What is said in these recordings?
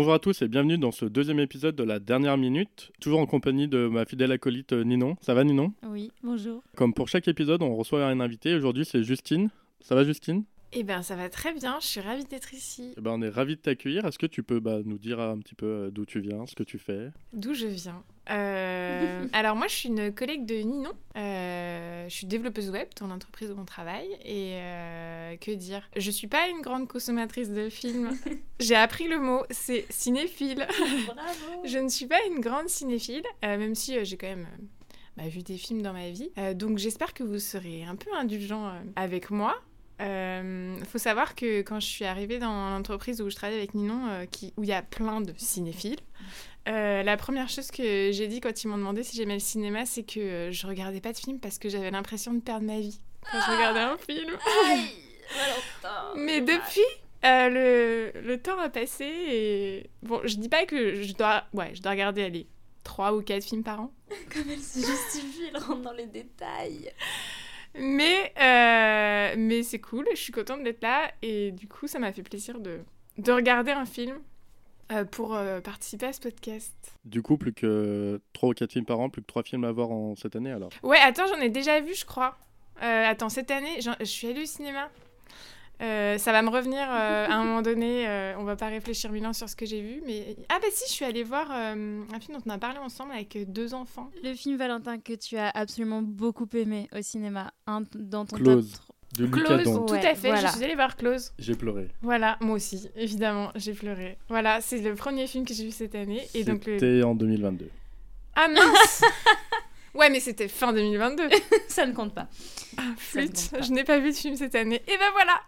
Bonjour à tous et bienvenue dans ce deuxième épisode de la dernière minute, toujours en compagnie de ma fidèle acolyte euh, Ninon. Ça va Ninon? Oui, bonjour. Comme pour chaque épisode, on reçoit un invité. Aujourd'hui, c'est Justine. Ça va Justine? Eh bien, ça va très bien, je suis ravie d'être ici. Eh ben, On est ravis de t'accueillir. Est-ce que tu peux bah, nous dire un petit peu euh, d'où tu viens, ce que tu fais? D'où je viens? Euh, Alors moi, je suis une collègue de Ninon. Euh, je suis développeuse web dans l'entreprise où on travaille. Et euh, que dire? Je suis pas une grande consommatrice de films. J'ai appris le mot, c'est cinéphile. Bravo. je ne suis pas une grande cinéphile, euh, même si euh, j'ai quand même euh, bah, vu des films dans ma vie. Euh, donc j'espère que vous serez un peu indulgents euh, avec moi. Il faut savoir que quand je suis arrivée dans l'entreprise où je travaille avec Ninon, euh, qui, où il y a plein de cinéphiles, euh, la première chose que j'ai dit quand ils m'ont demandé si j'aimais le cinéma, c'est que euh, je regardais pas de films parce que j'avais l'impression de perdre ma vie quand je regardais un film. Aïe. Mais depuis, euh, le, le temps a passé et bon, je dis pas que je dois, ouais, je dois regarder allez, trois ou quatre films par an, Comme elle se justifie, elle rentre dans les détails. mais euh, mais c'est cool, je suis contente d'être là et du coup, ça m'a fait plaisir de de regarder un film euh, pour euh, participer à ce podcast. Du coup, plus que 3 ou 4 films par an, plus que 3 films à voir en cette année alors. Ouais, attends, j'en ai déjà vu, je crois. Euh, attends, cette année, je suis allée au cinéma. Euh, ça va me revenir euh, à un moment donné. euh, on va pas réfléchir mille ans sur ce que j'ai vu, mais ah bah si, je suis allée voir euh, un film dont on a parlé ensemble avec deux enfants. Le film Valentin que tu as absolument beaucoup aimé au cinéma, un dans ton Close. top De Lucas Close, tout à fait. voilà. Je suis allée voir Close. J'ai pleuré. Voilà, moi aussi, évidemment, j'ai pleuré. Voilà, c'est le premier film que j'ai vu cette année. Et donc le... C'était en 2022. Ah mince Ouais, mais c'était fin 2022. Ça ne compte pas. Ah, flûte, compte pas. je n'ai pas vu de film cette année. Et ben voilà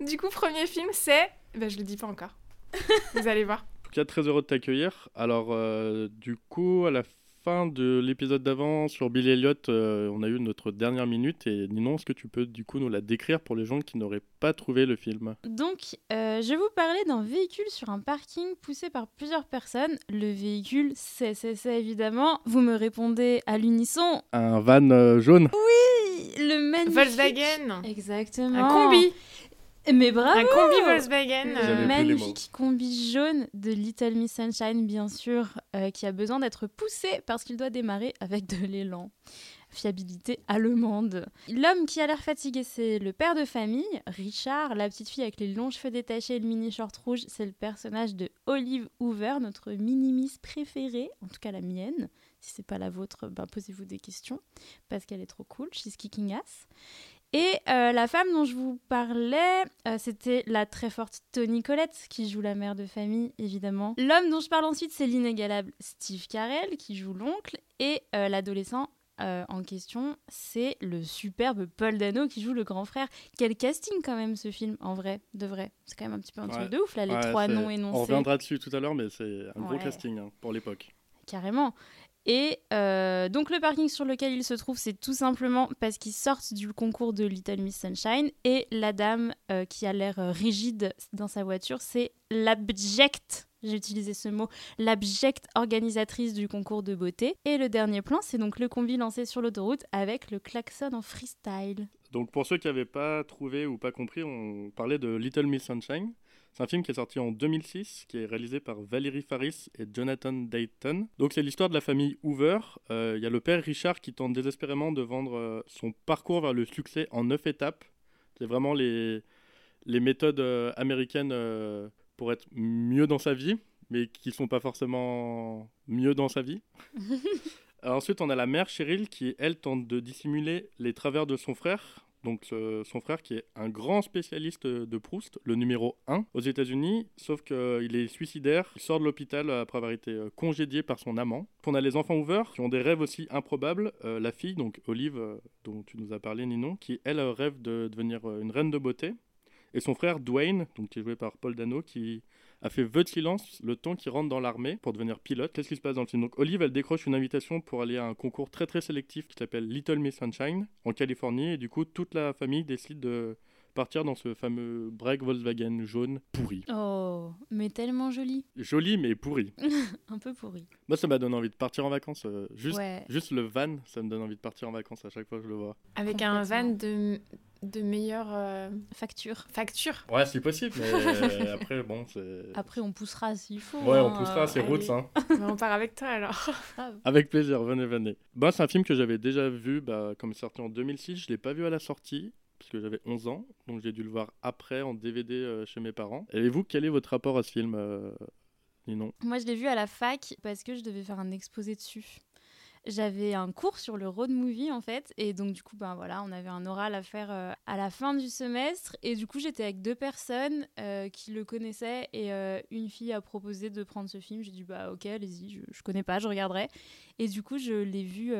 Du coup, premier film, c'est... Ben, je le dis pas encore. Vous allez voir. En tout cas, très heureux de t'accueillir. Alors, euh, du coup, à la fin de l'épisode d'avant sur Bill Elliott, euh, on a eu notre dernière minute. Et Ninon, est-ce que tu peux du coup nous la décrire pour les gens qui n'auraient pas trouvé le film? Donc, euh, je vais vous parler d'un véhicule sur un parking poussé par plusieurs personnes. Le véhicule, c'est, c'est, c'est évidemment. Vous me répondez à l'unisson. Un van euh, jaune Oui, le magnifique. Volkswagen Exactement. Un combi Mais bravo. Un combi Volkswagen euh, magnifique combi jaune de Little Miss Sunshine, bien sûr, euh, qui a besoin d'être poussé parce qu'il doit démarrer avec de l'élan. Fiabilité allemande. L'homme qui a l'air fatigué, c'est le père de famille, Richard. La petite fille avec les longs cheveux détachés et le mini short rouge, c'est le personnage de Olive Hoover, notre mini-miss préférée, en tout cas la mienne. Si c'est pas la vôtre, ben, posez-vous des questions parce qu'elle est trop cool. She's kicking ass. Et euh, la femme dont je vous parlais, euh, c'était la très forte Toni Collette, qui joue la mère de famille, évidemment. L'homme dont je parle ensuite, c'est l'inégalable Steve Carell, qui joue l'oncle. Et euh, l'adolescent en question, c'est le superbe Paul Dano, qui joue le grand frère. Quel casting, quand même, ce film, en vrai, de vrai. C'est quand même un petit peu un truc Ouais. de ouf, là, les Ouais, trois noms On énoncés. reviendra dessus tout à l'heure, mais c'est un gros Ouais. casting hein, pour l'époque. Carrément. Et euh, donc le parking sur lequel il se trouve, c'est tout simplement parce qu'ils sortent du concours de Little Miss Sunshine. Et la dame euh, qui a l'air euh, rigide dans sa voiture, c'est l'abject, j'ai utilisé ce mot, l'abject organisatrice du concours de beauté. Et le dernier plan, c'est donc le combi lancé sur l'autoroute avec le klaxon en freestyle. Donc pour ceux qui n'avaient pas trouvé ou pas compris, on parlait de Little Miss Sunshine. C'est un film qui est sorti en 2006, qui est réalisé par Valérie Faris et Jonathan Dayton. Donc c'est l'histoire de la famille Hoover. Euh, Il y a le père Richard qui tente désespérément de vendre euh, son parcours vers le succès en neuf étapes. C'est vraiment les, les méthodes euh, américaines pour être mieux dans sa vie, mais qui sont pas forcément mieux dans sa vie. Alors ensuite, on a la mère Cheryl qui, elle, tente de dissimuler les travers de son frère. Donc euh, son frère qui est un grand spécialiste de Proust, le numéro 1 aux États-Unis, sauf qu'il est suicidaire, il sort de l'hôpital après avoir été euh, congédié par son amant. On a les enfants ouverts qui ont des rêves aussi improbables. Euh, la fille, donc Olive, euh, dont tu nous as parlé Ninon, qui elle euh, rêve de devenir euh, une reine de beauté. Et son frère Dwayne, donc, qui est joué par Paul Dano, qui a fait vœu de silence le temps qu'il rentre dans l'armée pour devenir pilote. Qu'est-ce qui se passe dans le film? Donc Olive, elle décroche une invitation pour aller à un concours très très sélectif qui s'appelle Little Miss Sunshine en Californie et du coup toute la famille décide de partir dans ce fameux break Volkswagen jaune pourri. Oh, mais tellement joli. Joli mais pourri. Un peu pourri. Moi ça m'a donné envie de partir en vacances. euh, juste, Ouais. juste le van, ça me donne envie de partir en vacances à chaque fois que je le vois. Avec un van de de meilleures euh, Facture. factures. Ouais, c'est possible, mais après, bon, c'est. Après, on poussera s'il faut. Ouais, on hein, poussera, c'est allez, Roots, hein. Bah, on part avec toi alors. grave. Avec plaisir, venez, venez. Bah, c'est un film que j'avais déjà vu, bah, comme sorti en 2006. Je l'ai pas vu à la sortie, parce que j'avais 11 ans. Donc j'ai dû le voir après en DVD euh, chez mes parents. Et vous, quel est votre rapport à ce film euh, Ninon? Moi, je l'ai vu à la fac parce que je devais faire un exposé dessus. J'avais un cours sur le road movie en fait, et donc du coup, ben voilà, on avait un oral à faire euh, à la fin du semestre, et du coup, j'étais avec deux personnes euh, qui le connaissaient, et euh, une fille a proposé de prendre ce film. J'ai dit bah ok, allez-y, je, je connais pas, je regarderai. Et du coup, je l'ai vu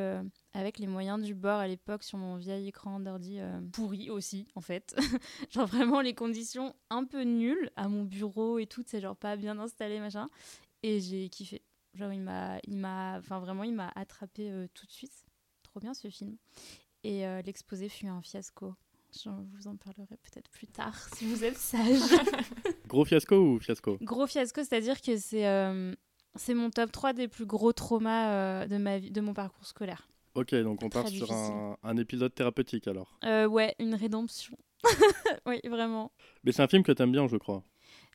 avec les moyens du bord à l'époque sur mon vieil écran d'ordi pourri aussi en fait. genre vraiment les conditions un peu nulles à mon bureau et tout, c'est genre pas bien installé machin. Et j'ai kiffé. Genre, il m'a, il m'a, enfin vraiment, il m'a attrapé euh, tout de suite. Trop bien ce film. Et euh, l'exposé fut un fiasco. Je vous en parlerai peut-être plus tard si vous êtes sage. Gros fiasco ou fiasco? Gros fiasco, c'est-à-dire que c'est, euh, c'est mon top 3 des plus gros traumas euh, de ma vie, de mon parcours scolaire. Ok, donc on part sur un, un épisode thérapeutique alors. Ouais, une rédemption. oui, vraiment. Mais c'est un film que t'aimes bien, je crois.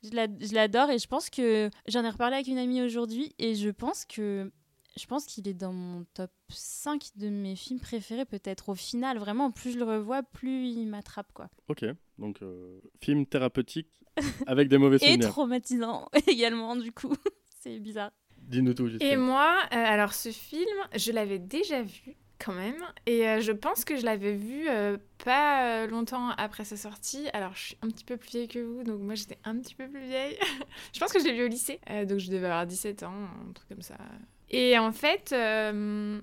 Je la- je l'adore et je pense que j'en ai reparlé avec une amie aujourd'hui et je pense que je pense qu'il est dans mon top 5 de mes films préférés peut-être au final vraiment plus je le revois plus il m'attrape quoi. Ok, donc euh, film thérapeutique avec des mauvais Et souvenirs. traumatisant également du coup. C'est bizarre. Dis-nous tout, Et Justine. moi, euh, alors ce film, je l'avais déjà vu quand même. Et euh, je pense que je l'avais vu euh, pas euh, longtemps après sa sortie. Alors je suis un petit peu plus vieille que vous, donc moi j'étais un petit peu plus vieille. je pense que je l'ai vu au lycée, donc je devais avoir 17 ans, un truc comme ça. Et en fait,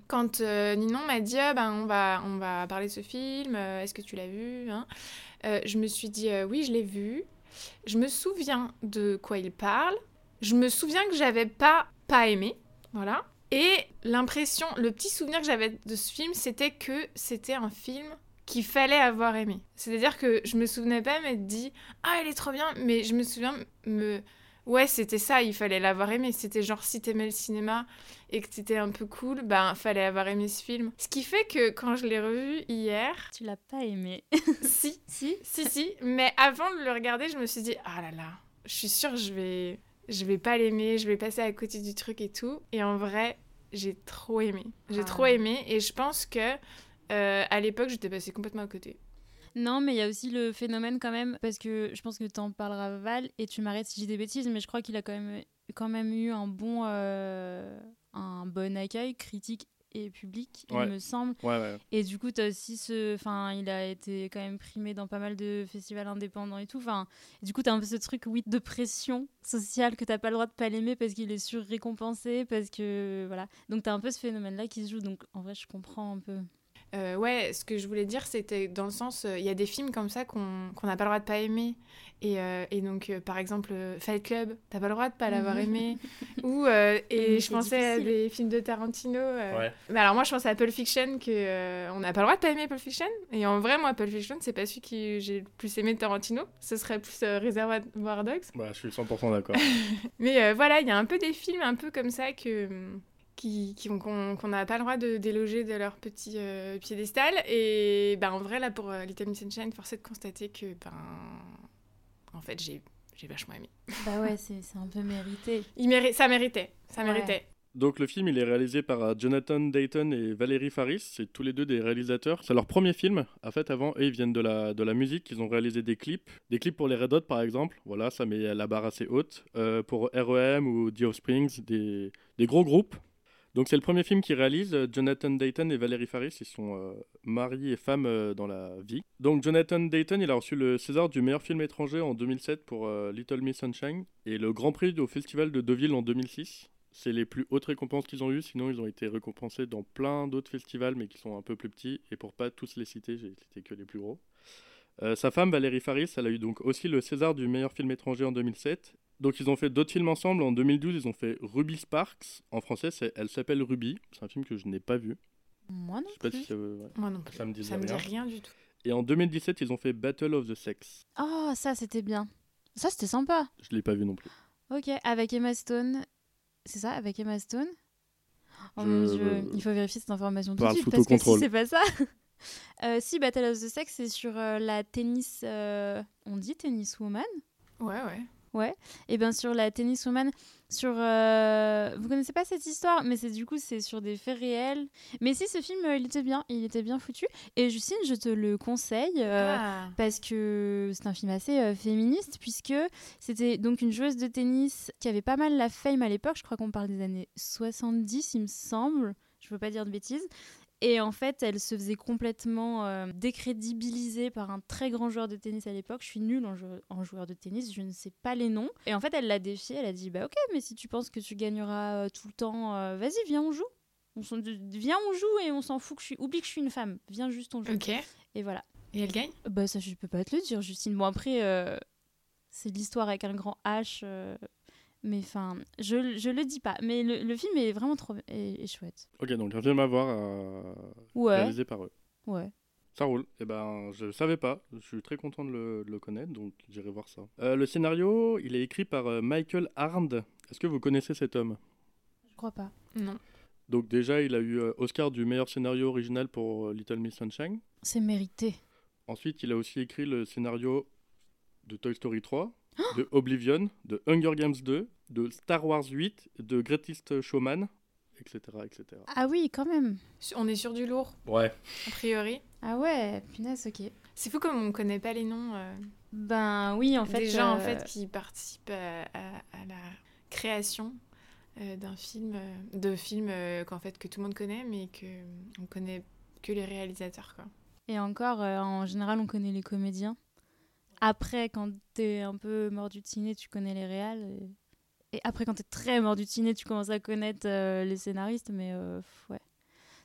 quand Ninon m'a dit Ah, ben, on, va, on va parler de ce film, est-ce que tu l'as vu hein Je me suis dit Oui, je l'ai vu. Je me souviens de quoi il parle. Je me souviens que j'avais pas, pas aimé. Voilà. Et l'impression, le petit souvenir que j'avais de ce film, c'était que c'était un film qu'il fallait avoir aimé. C'est-à-dire que je me souvenais pas m'être dit Ah, elle est trop bien, mais je me souviens me. Ouais, c'était ça, il fallait l'avoir aimé. C'était genre si t'aimais le cinéma et que t'étais un peu cool, ben fallait avoir aimé ce film. Ce qui fait que quand je l'ai revu hier, Tu l'as pas aimé. si, si si, si, mais avant de le regarder, je me suis dit, ah là là, je suis sûre que je vais, je vais pas l'aimer, je vais passer à côté du truc et tout. Et en vrai, j'ai trop aimé. J'ai Ah. trop aimé et je pense que euh, à l'époque, j'étais passée complètement à côté. Non, mais il y a aussi le phénomène quand même, parce que je pense que tu en parleras Val, et tu m'arrêtes si j'ai des bêtises, mais je crois qu'il a quand même, quand même eu un bon, euh, un bon accueil critique et public, Ouais. il me semble. Ouais, ouais. Et du coup, as aussi ce. Enfin, il a été quand même primé dans pas mal de festivals indépendants et tout. Enfin, du coup, tu as un peu ce truc, oui, de pression sociale que t'as pas le droit de pas l'aimer parce qu'il est surrécompensé, parce que. Voilà. Donc, tu as un peu ce phénomène-là qui se joue. Donc, en vrai, je comprends un peu. Euh, ouais, ce que je voulais dire, c'était dans le sens, euh, il y a des films comme ça qu'on qu'on n'a pas le droit de pas aimer. Et, euh, et donc, euh, par exemple, Fight Club, t'as pas le droit de pas l'avoir Mhm. aimé. Ou, euh, et je pensais à des films de Tarantino. euh, Ouais. Mais alors, moi, je pense à Pulp Fiction, que euh, on n'a pas le droit de pas aimer Pulp Fiction. Et en vrai, moi, Pulp Fiction, c'est pas celui que j'ai le plus aimé de Tarantino. Ce serait plus euh, Reservoir Dogs. Bah, je suis 100% d'accord. Mais euh, voilà, il y a un peu des films un peu comme ça que qui qui ont- qu'on n'a pas le droit de déloger de leur petit euh, piédestal. Et ben en vrai, là, pour euh, Little Miss Sunshine, force est de constater que, ben, en fait, j'ai j'ai vachement aimé. Bah ouais, c'est c'est un peu mérité. Il méri- ça méritait, ça Ouais. méritait. Donc le film, il est réalisé par euh, Jonathan Dayton et Valérie Faris. C'est tous les deux des réalisateurs. C'est leur premier film. En fait, avant, eux, ils viennent de la, de la musique. Ils ont réalisé des clips. Des clips pour les Red Hot, par exemple. Voilà, ça met la barre assez haute. Euh, pour R.E.M. ou The Offsprings, des, des gros groupes. Donc c'est le premier film qu'ils réalisent. Euh, Jonathan Dayton et Valérie Faris, ils sont euh, mari et femme euh, dans la vie. Donc Jonathan Dayton, il a reçu le César du meilleur film étranger en 2007 pour euh, Little Miss Sunshine et le Grand Prix au Festival de Deauville en 2006. C'est les plus hautes récompenses qu'ils ont eues, sinon ils ont été récompensés dans plein d'autres festivals, mais qui sont un peu plus petits. Et pour pas tous les citer, j'ai cité que les plus gros. Sa femme, Valérie Faris, elle a eu donc aussi le César du meilleur film étranger en 2007. Donc ils ont fait d'autres films ensemble. En 2012, ils ont fait Ruby Sparks. En français, Elle s'appelle Ruby. C'est un film que je n'ai pas vu. Moi non Je sais pas plus. si ça veut- ouais. Moi non plus. Ça me disait Ça me dit rien. du tout. Et en 2017, ils ont fait Battle of the Sex. Oh, ça, c'était bien. Ça, c'était sympa. Je l'ai pas vu non plus. Ok, avec Emma Stone. C'est ça, avec Emma Stone Oh Je- mon dieu, il faut vérifier cette information tout de suite parce que si c'est pas ça, Euh, si, Battle of the Sex, c'est sur euh, la tennis. euh, On dit tennis woman Ouais, ouais. Ouais. Et bien sur la tennis woman, sur. euh, Vous connaissez pas cette histoire, mais c'est du coup, c'est sur des faits réels. Mais si, ce film, euh, il était bien. Il était bien foutu. Et Justine, je te le conseille. euh, Ah. parce que c'est un film assez euh, féministe puisque c'était donc une joueuse de tennis qui avait pas mal la fame à l'époque, je crois qu'on parle des années 70 il me semble, je veux pas dire de bêtises. Et en fait, elle se faisait complètement euh, décrédibiliser par un très grand joueur de tennis à l'époque. Je suis nulle en, jou- en joueur de tennis, je ne sais pas les noms. Et en fait, elle l'a défié, elle a dit Bah ok, mais si tu penses que tu gagneras euh, tout le temps, euh, vas-y, viens, on joue. On viens, on joue et on s'en fout que je suis. Oublie que je suis une femme. Viens juste, on joue. Ok. Et voilà. Et elle gagne? Bah ça je peux pas te le dire Justine. Bon après euh, c'est l'histoire avec un grand H mais enfin je, je le dis pas mais le, le film est vraiment trop est, est chouette. Ok, donc un film à voir, euh, Ouais. réalisé par eux. Ouais. Ça roule. Eh ben, je savais pas. Je suis très content de le, de le connaître, donc j'irai voir ça. Euh, le scénario, il est écrit par euh, Michael Arndt. Est-ce que vous connaissez cet homme? Je crois pas. Non. Donc déjà, il a eu euh, Oscar du meilleur scénario original pour Little Miss Sunshine. C'est mérité. Ensuite, il a aussi écrit le scénario de Toy Story 3, de Oblivion, de Hunger Games 2, de Star Wars 8, de Greatest Showman, etc. etc. Ah oui quand même. On est sur du lourd, Ouais. a priori. Ah ouais punaise ok. C'est fou comme on connaît pas les noms euh, Ben oui en fait. des gens en euh, fait qui participent à, à- à la création euh, d'un film, euh, de films euh, qu'en fait que tout le monde connaît, mais que on connaît que les réalisateurs quoi. Et encore euh, en général on connaît les comédiens. Après quand t'es un peu mort du ciné tu connais les réals. Et... et après quand t'es très mort du ciné tu commences à connaître euh, les scénaristes mais euh, ouais.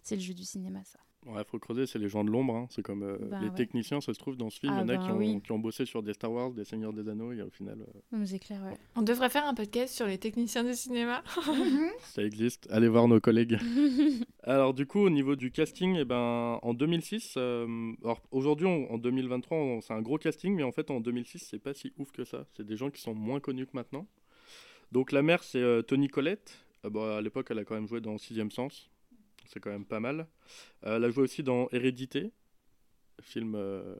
C'est le jeu du cinéma ça. Ouais, faut creuser, c'est les gens de l'ombre. hein. C'est comme euh, Bah les ouais. techniciens, ça se trouve dans ce film. Ah il y en a bah qui, ont, oui. qui ont bossé sur des Star Wars, des Seigneurs des Anneaux, et au final, euh, c'est clair, ouais. On devrait faire un podcast sur les techniciens de cinéma. ça existe. Allez voir nos collègues. Alors du coup, au niveau du casting, eh ben, en 2006, euh, alors aujourd'hui en 2023, on- c'est un gros casting, mais en fait en 2006, c'est pas si ouf que ça. C'est des gens qui sont moins connus que maintenant. Donc la mère, c'est euh, Toni Collette. Euh, bon, à l'époque, elle a quand même joué dans Sixième Sens. C'est quand même pas mal. Euh, elle a joué aussi dans Hérédité, film euh,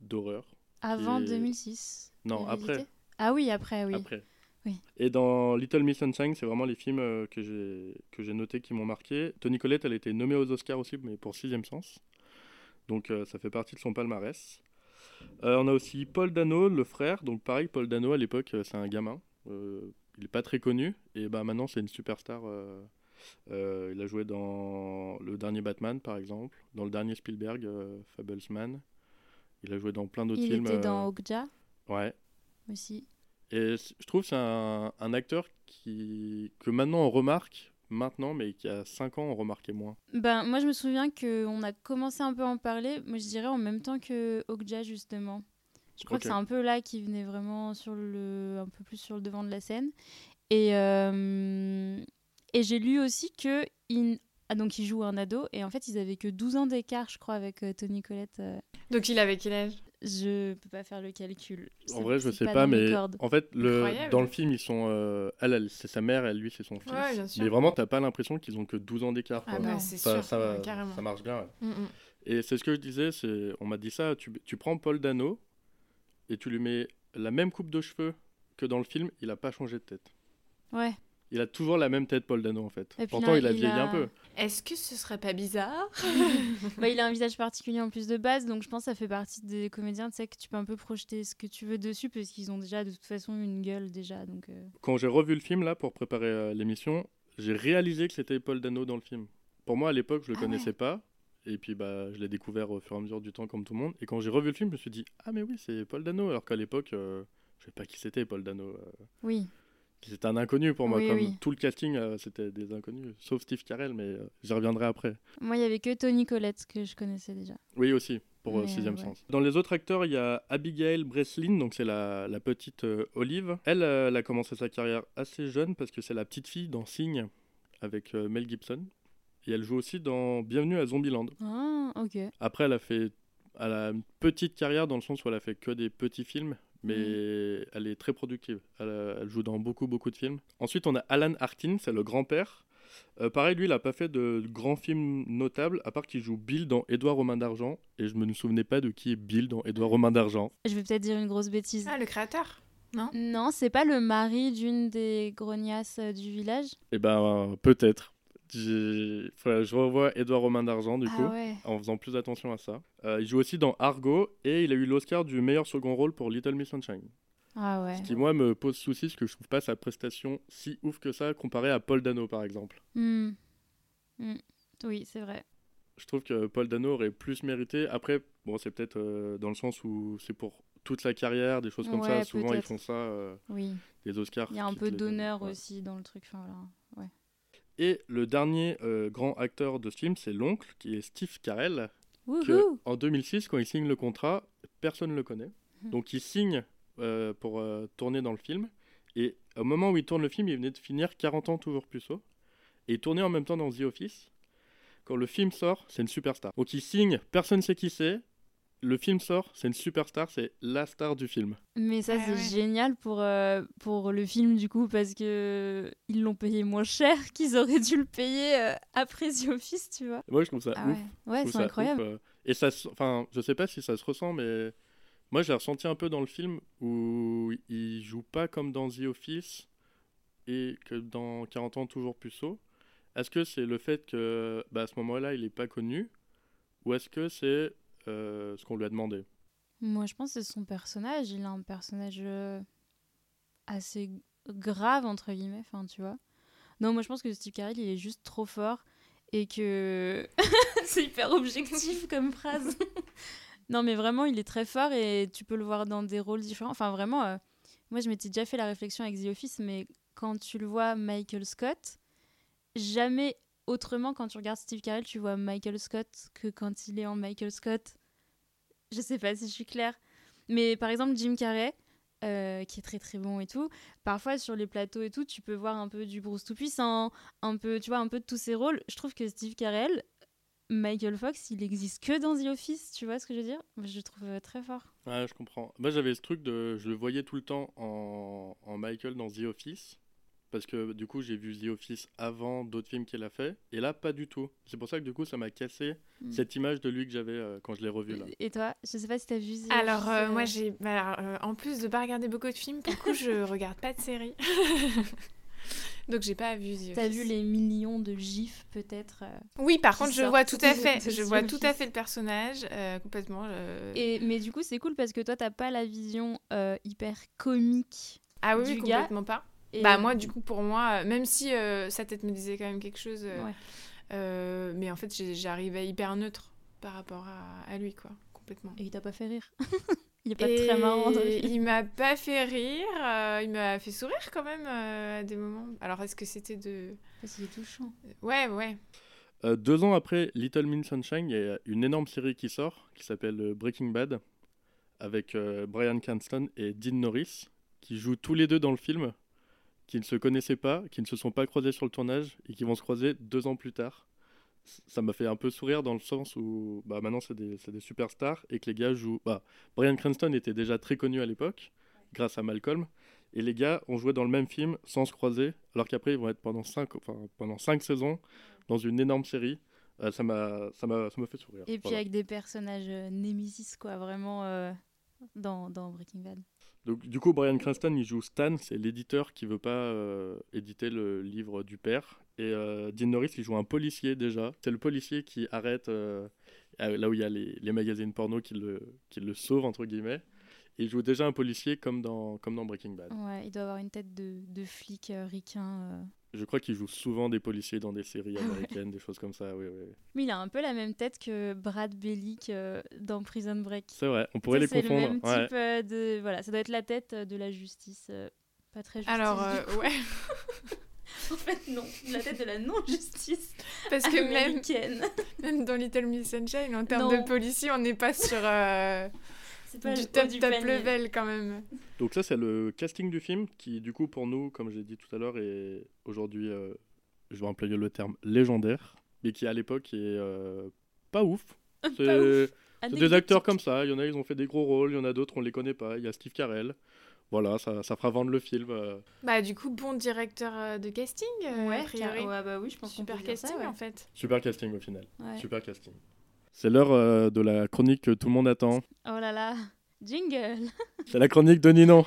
d'horreur. Avant Et- 2006. Non, Hérédité après. Ah oui, après, oui. Après. Oui. Et dans Little Miss Sunshine, c'est vraiment les films que j'ai que j'ai notés qui m'ont marqué. Toni Collette, elle a été nommée aux Oscars aussi, mais pour Sixième Sens. Donc ça fait partie de son palmarès. On a aussi Paul Dano, le frère. Donc pareil, Paul Dano à l'époque, c'est un gamin. Euh, il est pas très connu. Et bah maintenant, c'est une superstar. euh, euh, il a joué dans le dernier Batman, par exemple, dans le dernier Spielberg, euh, Fablesman. Il a joué dans plein d'autres Il films. était euh, dans Okja Ouais. aussi. Et je trouve que c'est un, un acteur qui, que maintenant on remarque, maintenant, mais qui a 5 ans on remarquait moins. Ben, moi, je me souviens qu'on a commencé un peu à en parler. Moi, je dirais en même temps que Okja, justement. Je crois que c'est un peu là qui venait vraiment sur le, un peu plus sur le devant de la scène. Et, euh, et j'ai lu aussi que il, ah, donc il joue un ado et en fait ils avaient que 12 ans d'écart, je crois, avec euh, Tony Collette. euh. Donc il avait quel âge? Je peux pas faire le calcul. En vrai, je sais pas, mais en fait, le, dans le film, ils sont. euh, elle, elle, c'est sa mère, elle, lui, c'est son fils. Ouais. Mais vraiment, t'as pas l'impression qu'ils ont que 12 ans d'écart. Ah bah c'est ça, sûr, ça, carrément. ça marche bien. ouais. Mm, mm. Et c'est ce que je disais, c'est, on m'a dit ça, tu, tu prends Paul Dano et tu lui mets la même coupe de cheveux que dans le film, il a pas changé de tête. Ouais. Il a toujours la même tête, Paul Dano, en fait. Et puis Pourtant, là, il a il vieilli a- un peu. Est-ce que ce serait pas bizarre? Bah, il a un visage particulier en plus de base, donc je pense que ça fait partie des comédiens, tu sais, que tu peux un peu projeter ce que tu veux dessus, parce qu'ils ont déjà de toute façon une gueule déjà. Donc, euh, Quand j'ai revu le film, là, pour préparer euh, l'émission, j'ai réalisé que c'était Paul Dano dans le film. Pour moi, à l'époque, je le Ah connaissais pas. Et puis, bah, je l'ai découvert au fur et à mesure du temps, comme tout le monde. Et quand j'ai revu le film, je me suis dit, ah, mais oui, c'est Paul Dano. Alors qu'à l'époque, euh, je savais pas qui c'était, Paul Dano. euh, Oui, C'était un inconnu pour moi. Oui, comme oui. tout le casting, euh, c'était des inconnus. Sauf Steve Carell, mais j'y reviendrai après. moi il y avait que Tony Collette que je connaissais déjà. Oui, aussi, pour Sixième ouais. Sens. Dans les autres acteurs, il y a Abigail Breslin, donc c'est la, la petite Olive. Elle, elle a commencé sa carrière assez jeune parce que c'est la petite fille dans Signe avec Mel Gibson. Et elle joue aussi dans Bienvenue à Zombieland. Ah, ok. Après, elle a fait elle a une petite carrière dans le sens où elle a fait que des petits films, mais Mm. elle est très productive. Elle, euh, elle joue dans beaucoup, beaucoup de films. Ensuite, on a Alan Arkin, c'est le grand-père. Euh, pareil, lui, il a pas fait de grands films notables, à part qu'il joue Bill dans Édouard Romain d'Argent, et je me souvenais pas de qui est Bill dans Édouard Romain d'Argent. Je vais peut-être dire une grosse bêtise. Ah, le créateur Non? Non, c'est pas le mari d'une des grognasses euh, du village? Eh ben, peut-être. Je revois Édouard Romain d'Argent, du coup, Ah ouais. en faisant plus attention à ça. Euh, il joue aussi dans Argo, et il a eu l'Oscar du meilleur second rôle pour Little Miss Sunshine. Ah ouais. Ce qui, moi, me pose souci, parce que je trouve pas sa prestation si ouf que ça, comparé à Paul Dano, par exemple. Hmm. Hmm. Oui, c'est vrai. Je trouve que Paul Dano aurait plus mérité. Après, bon, c'est peut-être euh, dans le sens où c'est pour toute sa carrière, des choses comme ça. Souvent, ils font ça, euh, Oui. des Oscars. Il y a un peu les d'honneur aussi dans le truc. Enfin, voilà. Et le dernier euh, grand acteur de ce film, c'est l'oncle, qui est Steve Carell, que Wouhou en 2006, quand il signe le contrat, personne ne le connaît. Mhm. Donc il signe euh, pour euh, tourner dans le film. Et au moment où il tourne le film, il venait de finir 40 ans toujours puceau. Et il tournait en même temps dans The Office. Quand le film sort, c'est une superstar. Donc il signe, personne ne sait qui c'est. Le film sort, c'est une superstar, c'est la star du film. Mais ça, Ouais, c'est ouais. génial pour, euh, pour le film, du coup, parce que ils l'ont payé moins cher qu'ils auraient dû le payer euh, après The Office, tu vois. Moi, je trouve ça Ah ouf. ouais, c'est incroyable. ouf, euh. Et ça, enfin, je sais pas si ça se ressent, mais moi, j'ai ressenti un peu dans le film où il joue pas comme dans The Office et que dans 40 ans toujours puceau. Est-ce que c'est le fait que, bah, à ce moment-là, il est pas connu, ou est-ce que c'est euh, ce qu'on lui a demandé Moi, je pense que c'est son personnage. Il a un personnage euh, assez grave, entre guillemets, enfin, tu vois. Non, moi, je pense que Steve Carell, il est juste trop fort et que... c'est hyper objectif comme phrase. non, mais vraiment, il est très fort et tu peux le voir dans des rôles différents. Enfin, vraiment, euh, moi, je m'étais déjà fait la réflexion avec The Office, mais quand tu le vois Michael Scott, jamais autrement, quand tu regardes Steve Carell, tu vois Michael Scott que quand il est en Michael Scott. Je sais pas si je suis claire. Mais par exemple, Jim Carrey, euh, qui est très très bon et tout, parfois sur les plateaux et tout, tu peux voir un peu du Bruce Tout-Puissant, un peu, tu vois, un peu de tous ses rôles. Je trouve que Steve Carell, Michael Fox, il existe que dans The Office, tu vois ce que je veux dire? Je le trouve euh, très fort. Ouais, je comprends. Moi, j'avais ce truc de. Je le voyais tout le temps en Michael dans The Office. Parce que du coup, j'ai vu The Office avant d'autres films qu'il a fait. Et là, pas du tout. C'est pour ça que du coup, ça m'a cassé Mm. cette image de lui que j'avais euh, quand je l'ai revu là. Et toi Je sais pas si t'as vu The Alors, Office, euh, euh, moi, j'ai. bah, alors, euh, en plus de pas regarder beaucoup de films, pour le coup, je regarde pas de séries. Donc, j'ai pas vu The T'as Office. vu les millions de gifs peut-être euh, Oui, par contre, je vois tout à fait. de Je The vois tout à fait le personnage, euh, complètement. euh. Et, mais du coup, c'est cool parce que toi, t'as pas la vision euh, hyper comique. Ah oui, du oui, gars. complètement pas. Et- Bah, moi, du coup, pour moi, euh, même si euh, sa tête me disait quand même quelque chose, euh, Ouais. euh, mais en fait, j'arrivais hyper neutre par rapport à, à lui, quoi, complètement. Et il t'a pas fait rire? il est pas Et très marrant dans le film. Il m'a pas fait rire, euh, il m'a fait sourire quand même euh, à des moments. Alors, est-ce que c'était de. Est touchant. Ouais, ouais. Euh, deux ans après Little Miss Sunshine, il y a une énorme série qui sort qui s'appelle euh, Breaking Bad avec euh, Brian Cranston et Dean Norris qui jouent tous les deux dans le film, qui ne se connaissaient pas, qui ne se sont pas croisés sur le tournage et qui vont se croiser deux ans plus tard. Ça m'a fait un peu sourire dans le sens où bah, maintenant c'est des, superstars et que les gars jouent. Bah, Brian Cranston était déjà très connu à l'époque grâce à Malcolm. Et les gars ont joué dans le même film sans se croiser, alors qu'après ils vont être pendant cinq, enfin, pendant cinq saisons dans une énorme série. Euh, ça m'a ça m'a ça m'a fait sourire. Et puis Voilà. avec des personnages euh, Némésis, quoi, vraiment euh, dans, dans Breaking Bad. Donc du coup Brian Cranston il joue Stan, c'est l'éditeur qui veut pas euh, éditer le livre du père. Et euh, Dean Norris il joue un policier déjà. C'est le policier qui arrête euh, là où il y a les, les magazines porno qui le qui le sauvent entre guillemets. Et il joue déjà un policier comme dans comme dans Breaking Bad. Ouais, il doit avoir une tête de, de flic euh, ricain. Je crois qu'il joue souvent des policiers dans des séries Ah ouais. américaines, des choses comme ça. Oui oui. Mais il a un peu la même tête que Brad Bellick euh, dans Prison Break. C'est vrai, on pourrait Ça, les c'est confondre. le même ouais. type euh, de... Voilà, ça doit être la tête euh, de la justice. euh, pas très justice. Alors, euh, ouais. En fait, non. La tête de la non-justice Parce que même, américaine. même dans Little Miss Sunshine, en termes Non. de policier, on n'est pas sur euh, C'est pas du top du top panier. level quand même. Donc ça, c'est le casting du film qui, du coup, pour nous, comme j'ai dit tout à l'heure, est aujourd'hui, euh, je vais employer le terme légendaire, mais qui à l'époque est euh, pas ouf. C'est c'est des acteurs comme ça. Il y en a, ils ont fait des gros rôles. Il y en a d'autres, on les connaît pas. Il y a Steve Carell. voilà, ça, ça fera vendre le film. euh. Bah, du coup, bon directeur de casting, a priori. ouais, bah oui, je pense Super ça, casting, ouais. en fait. Super casting au final. Ouais. Super casting. C'est l'heure euh, de la chronique que tout le monde attend. Oh là là, jingle C'est la chronique de Ninon.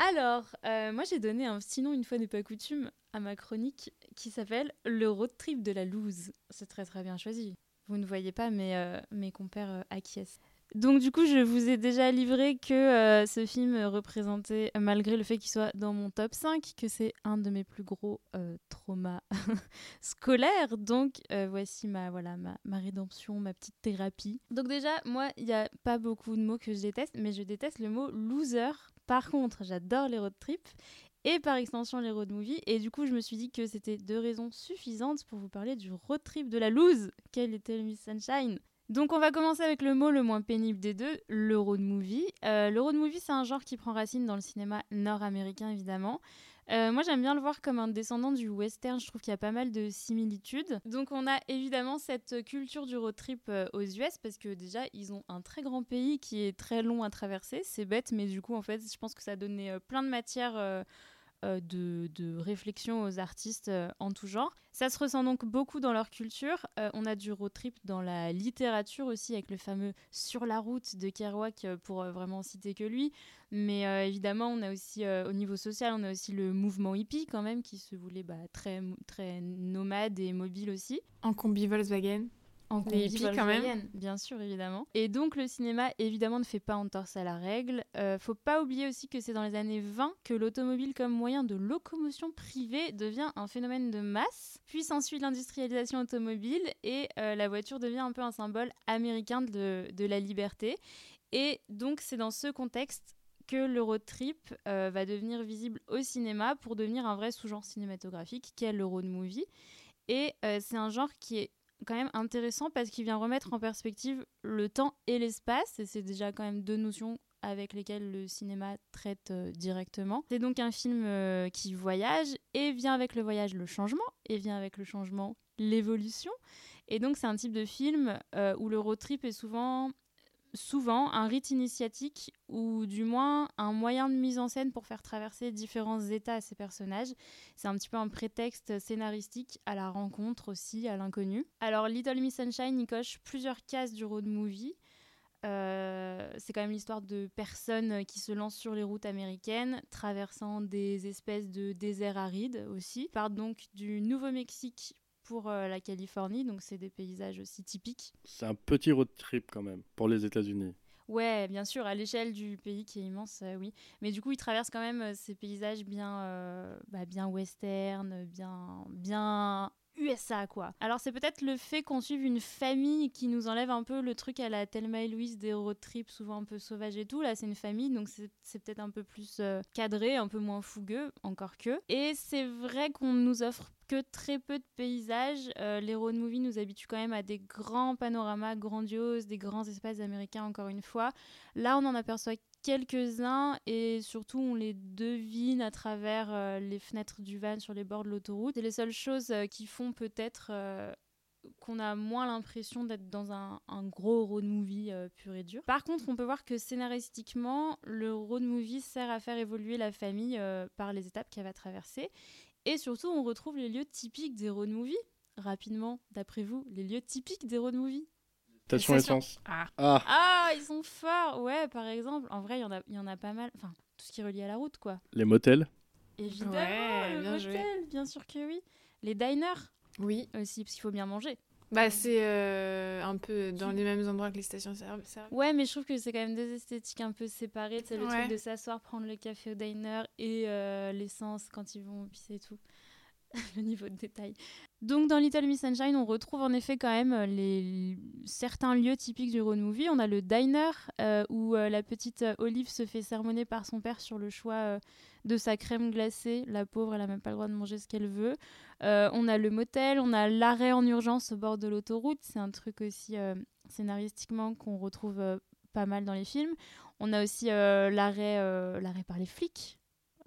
Alors, euh, moi j'ai donné un petit nom une fois n'est pas coutume à ma chronique qui s'appelle Le road trip de la loose. C'est très très bien choisi. Vous ne voyez pas, mais euh, mes compères acquiescent. Donc du coup, je vous ai déjà livré que euh, ce film représentait, malgré le fait qu'il soit dans mon top 5, que c'est un de mes plus gros euh, traumas scolaires. Donc euh, voici ma, voilà, ma, ma rédemption, ma petite thérapie. Donc déjà, moi, il n'y a pas beaucoup de mots que je déteste, mais je déteste le mot loser. Par contre, j'adore les road trips et par extension les road movies. Et du coup, je me suis dit que c'était deux raisons suffisantes pour vous parler du road trip de la loose. Quel était le Miss Sunshine? Donc on va commencer avec le mot le moins pénible des deux, le road movie. Euh, le road movie, c'est un genre qui prend racine dans le cinéma nord-américain, évidemment. Euh, moi, j'aime bien le voir comme un descendant du western. Je trouve qu'il y a pas mal de similitudes. Donc, on a évidemment cette culture du road trip euh, aux US parce que déjà, ils ont un très grand pays qui est très long à traverser. C'est bête, mais du coup, en fait, je pense que ça donnait plein de matière. De, de réflexion aux artistes euh, en tout genre. Ça se ressent donc beaucoup dans leur culture. Euh, on a du road trip dans la littérature aussi, avec le fameux Sur la route de Kerouac, euh, pour euh, vraiment citer que lui. Mais euh, évidemment, on a aussi, euh, au niveau social, on a aussi le mouvement hippie quand même, qui se voulait bah, très, très nomade et mobile aussi. En combi Volkswagen. En hippies, quand même. Bien sûr, évidemment. Et donc, le cinéma, évidemment, ne fait pas entorse à la règle. Euh, faut pas oublier aussi que c'est dans les années 20 que l'automobile comme moyen de locomotion privée devient un phénomène de masse. Puis s'ensuit l'industrialisation automobile et euh, la voiture devient un peu un symbole américain de, de la liberté. Et donc, c'est dans ce contexte que le road trip euh, va devenir visible au cinéma pour devenir un vrai sous-genre cinématographique qu'est le road movie. Et euh, c'est un genre qui est quand même intéressant parce qu'il vient remettre en perspective le temps et l'espace, et c'est déjà quand même deux notions avec lesquelles le cinéma traite euh, directement. C'est donc un film euh, qui voyage, et vient avec le voyage le changement, et vient avec le changement l'évolution. Et donc c'est un type de film euh, où le road trip est souvent souvent un rite initiatique ou du moins un moyen de mise en scène pour faire traverser différents états à ces personnages. C'est un petit peu un prétexte scénaristique à la rencontre aussi, à l'inconnu. Alors Little Miss Sunshine, il coche plusieurs cases du road movie. Euh, c'est quand même l'histoire de personnes qui se lancent sur les routes américaines, traversant des espèces de déserts arides aussi. Ils partent donc du Nouveau-Mexique pour euh, la Californie, donc c'est des paysages aussi typiques. C'est un petit road trip quand même pour les États-Unis. Ouais, bien sûr, à l'échelle du pays qui est immense, euh, oui. Mais du coup, ils traversent quand même euh, ces paysages bien, euh, bah, bien western, bien, bien USA, quoi. Alors, c'est peut-être le fait qu'on suive une famille qui nous enlève un peu le truc à la Thelma et Louise des road trips, souvent un peu sauvages et tout. Là, c'est une famille, donc c'est peut-être un peu plus euh, cadré, un peu moins fougueux, encore que. Et c'est vrai qu'on nous offre que très peu de paysages. Euh, les road movies nous habituent quand même à des grands panoramas grandioses, des grands espaces américains, encore une fois. Là, on en aperçoit quelques-uns et surtout on les devine à travers euh, les fenêtres du van sur les bords de l'autoroute. C'est les seules choses euh, qui font peut-être euh, qu'on a moins l'impression d'être dans un, gros road movie pur et dur. Par contre, on peut voir que scénaristiquement, le road movie sert à faire évoluer la famille par les étapes qu'elle va traverser. Et surtout, on retrouve les lieux typiques des road movies. Rapidement, d'après vous, les lieux typiques des road movies Station essence. Ah. Ah, Ah, ils sont forts Ouais, par exemple. En vrai, il y, en a- il y en a pas mal. Enfin, tout ce qui est relié à la route, quoi. les motels. Évidemment, Ouais, le bien motel, joué. bien sûr que oui. Les diners Oui. aussi, parce qu'il faut bien manger. Bah, c'est euh, un peu dans les mêmes endroits que les stations service. Ouais, mais je trouve que c'est quand même deux esthétiques un peu séparées. C'est le Ouais. truc de s'asseoir, prendre le café au diner et euh, l'essence quand ils vont pisser et tout. le niveau de détail. Donc dans Little Miss Sunshine, on retrouve en effet quand même euh, les certains lieux typiques du road movie. On a le diner euh, où euh, la petite Olive se fait sermonner par son père sur le choix de sa crème glacée. La pauvre, elle a même pas le droit de manger ce qu'elle veut. On a le motel, on a l'arrêt en urgence au bord de l'autoroute. C'est un truc aussi scénaristiquement qu'on retrouve pas mal dans les films. On a aussi l'arrêt l'arrêt par les flics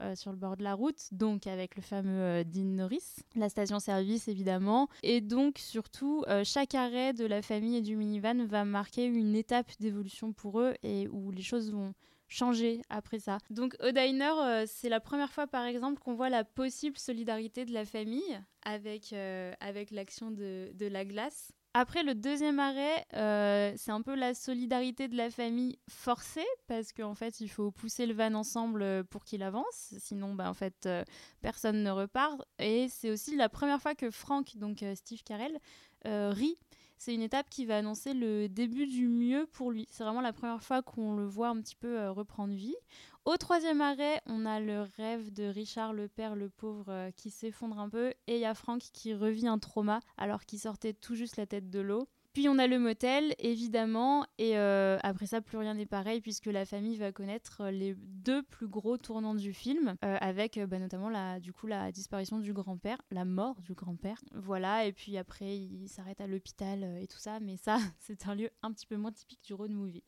euh, sur le bord de la route, donc avec le fameux euh, Dean Norris, la station-service évidemment. Et donc surtout, euh, chaque arrêt de la famille et du minivan va marquer une étape d'évolution pour eux et où les choses vont changé après ça. Donc au diner, euh, c'est la première fois par exemple qu'on voit la possible solidarité de la famille avec, avec l'action de la glace. Après le deuxième arrêt, euh, c'est un peu la solidarité de la famille forcée parce qu'en fait il faut pousser le van ensemble euh, pour qu'il avance, sinon bah, en fait euh, personne ne repart. Et c'est aussi la première fois que Frank, donc Steve Carell, rit. C'est une étape qui va annoncer le début du mieux pour lui. C'est vraiment la première fois qu'on le voit un petit peu reprendre vie. Au troisième arrêt, on a le rêve de Richard le père, le pauvre, euh, qui s'effondre un peu, et il y a Frank qui revit un trauma alors qu'il sortait tout juste la tête de l'eau. Puis on a le motel, évidemment, et euh, après ça, plus rien n'est pareil puisque la famille va connaître euh, les deux plus gros tournants du film, avec bah, notamment la, du coup la disparition du grand-père, la mort du grand-père. Voilà, et puis après, il s'arrête à l'hôpital et tout ça, mais ça, c'est un lieu un petit peu moins typique du road movie.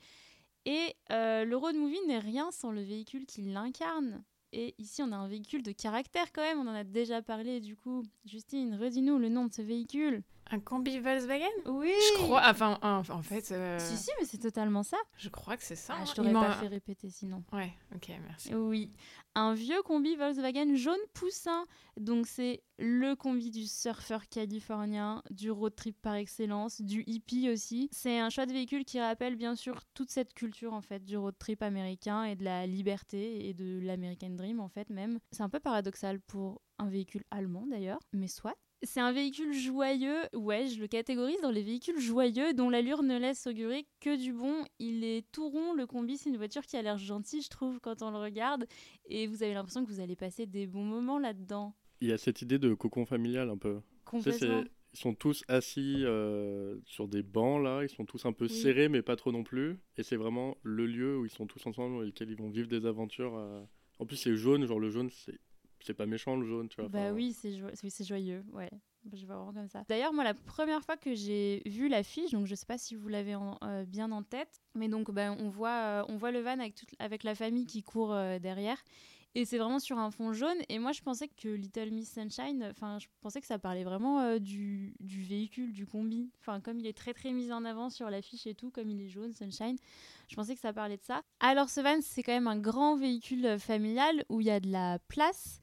Et euh, le road movie n'est rien sans le véhicule qui l'incarne. Et ici, on a un véhicule de caractère quand même, on en a déjà parlé du coup. Justine, redis-nous le nom de ce véhicule. Un combi Volkswagen? Oui Je crois, enfin, en, en fait, euh, Si, si, mais c'est totalement ça. je crois que c'est ça. Ah, hein. je Il t'aurais pas fait répéter sinon. Ouais, ok, merci. Oui, un vieux combi Volkswagen jaune poussin. Donc c'est le combi du surfeur californien, du road trip par excellence, du hippie aussi. C'est un choix de véhicule qui rappelle bien sûr toute cette culture en fait du road trip américain et de la liberté et de l'American Dream en fait même. C'est un peu paradoxal pour un véhicule allemand d'ailleurs, mais soit. C'est un véhicule joyeux, ouais, je le catégorise dans les véhicules joyeux dont l'allure ne laisse augurer que du bon. Il est tout rond, le combi, c'est une voiture qui a l'air gentille, je trouve, quand on le regarde. Et vous avez l'impression que vous allez passer des bons moments là-dedans. Il y a cette idée de cocon familial un peu. Complètement. ils sont tous assis euh, sur des bancs là, ils sont tous un peu Oui. serrés mais pas trop non plus. Et c'est vraiment le lieu où ils sont tous ensemble, dans lequel ils vont vivre des aventures. euh. En plus c'est jaune, genre le jaune c'est c'est pas méchant le jaune, tu vois. Bah oui, c'est jo- oui, joyeux, ouais. Je vois vraiment comme ça. D'ailleurs, moi, la première fois que j'ai vu l'affiche, donc je sais pas si vous l'avez euh, bien en tête, mais donc ben, on, voit, euh, on voit le van avec, toute, avec la famille qui court euh, derrière. Et c'est vraiment sur un fond jaune. Et moi, je pensais que Little Miss Sunshine, enfin, je pensais que ça parlait vraiment euh, du, véhicule, du combi. Enfin, comme il est très très mis en avant sur l'affiche et tout, comme il est jaune, Sunshine, je pensais que ça parlait de ça. Alors, ce van, c'est quand même un grand véhicule euh, familial où il y a de la place.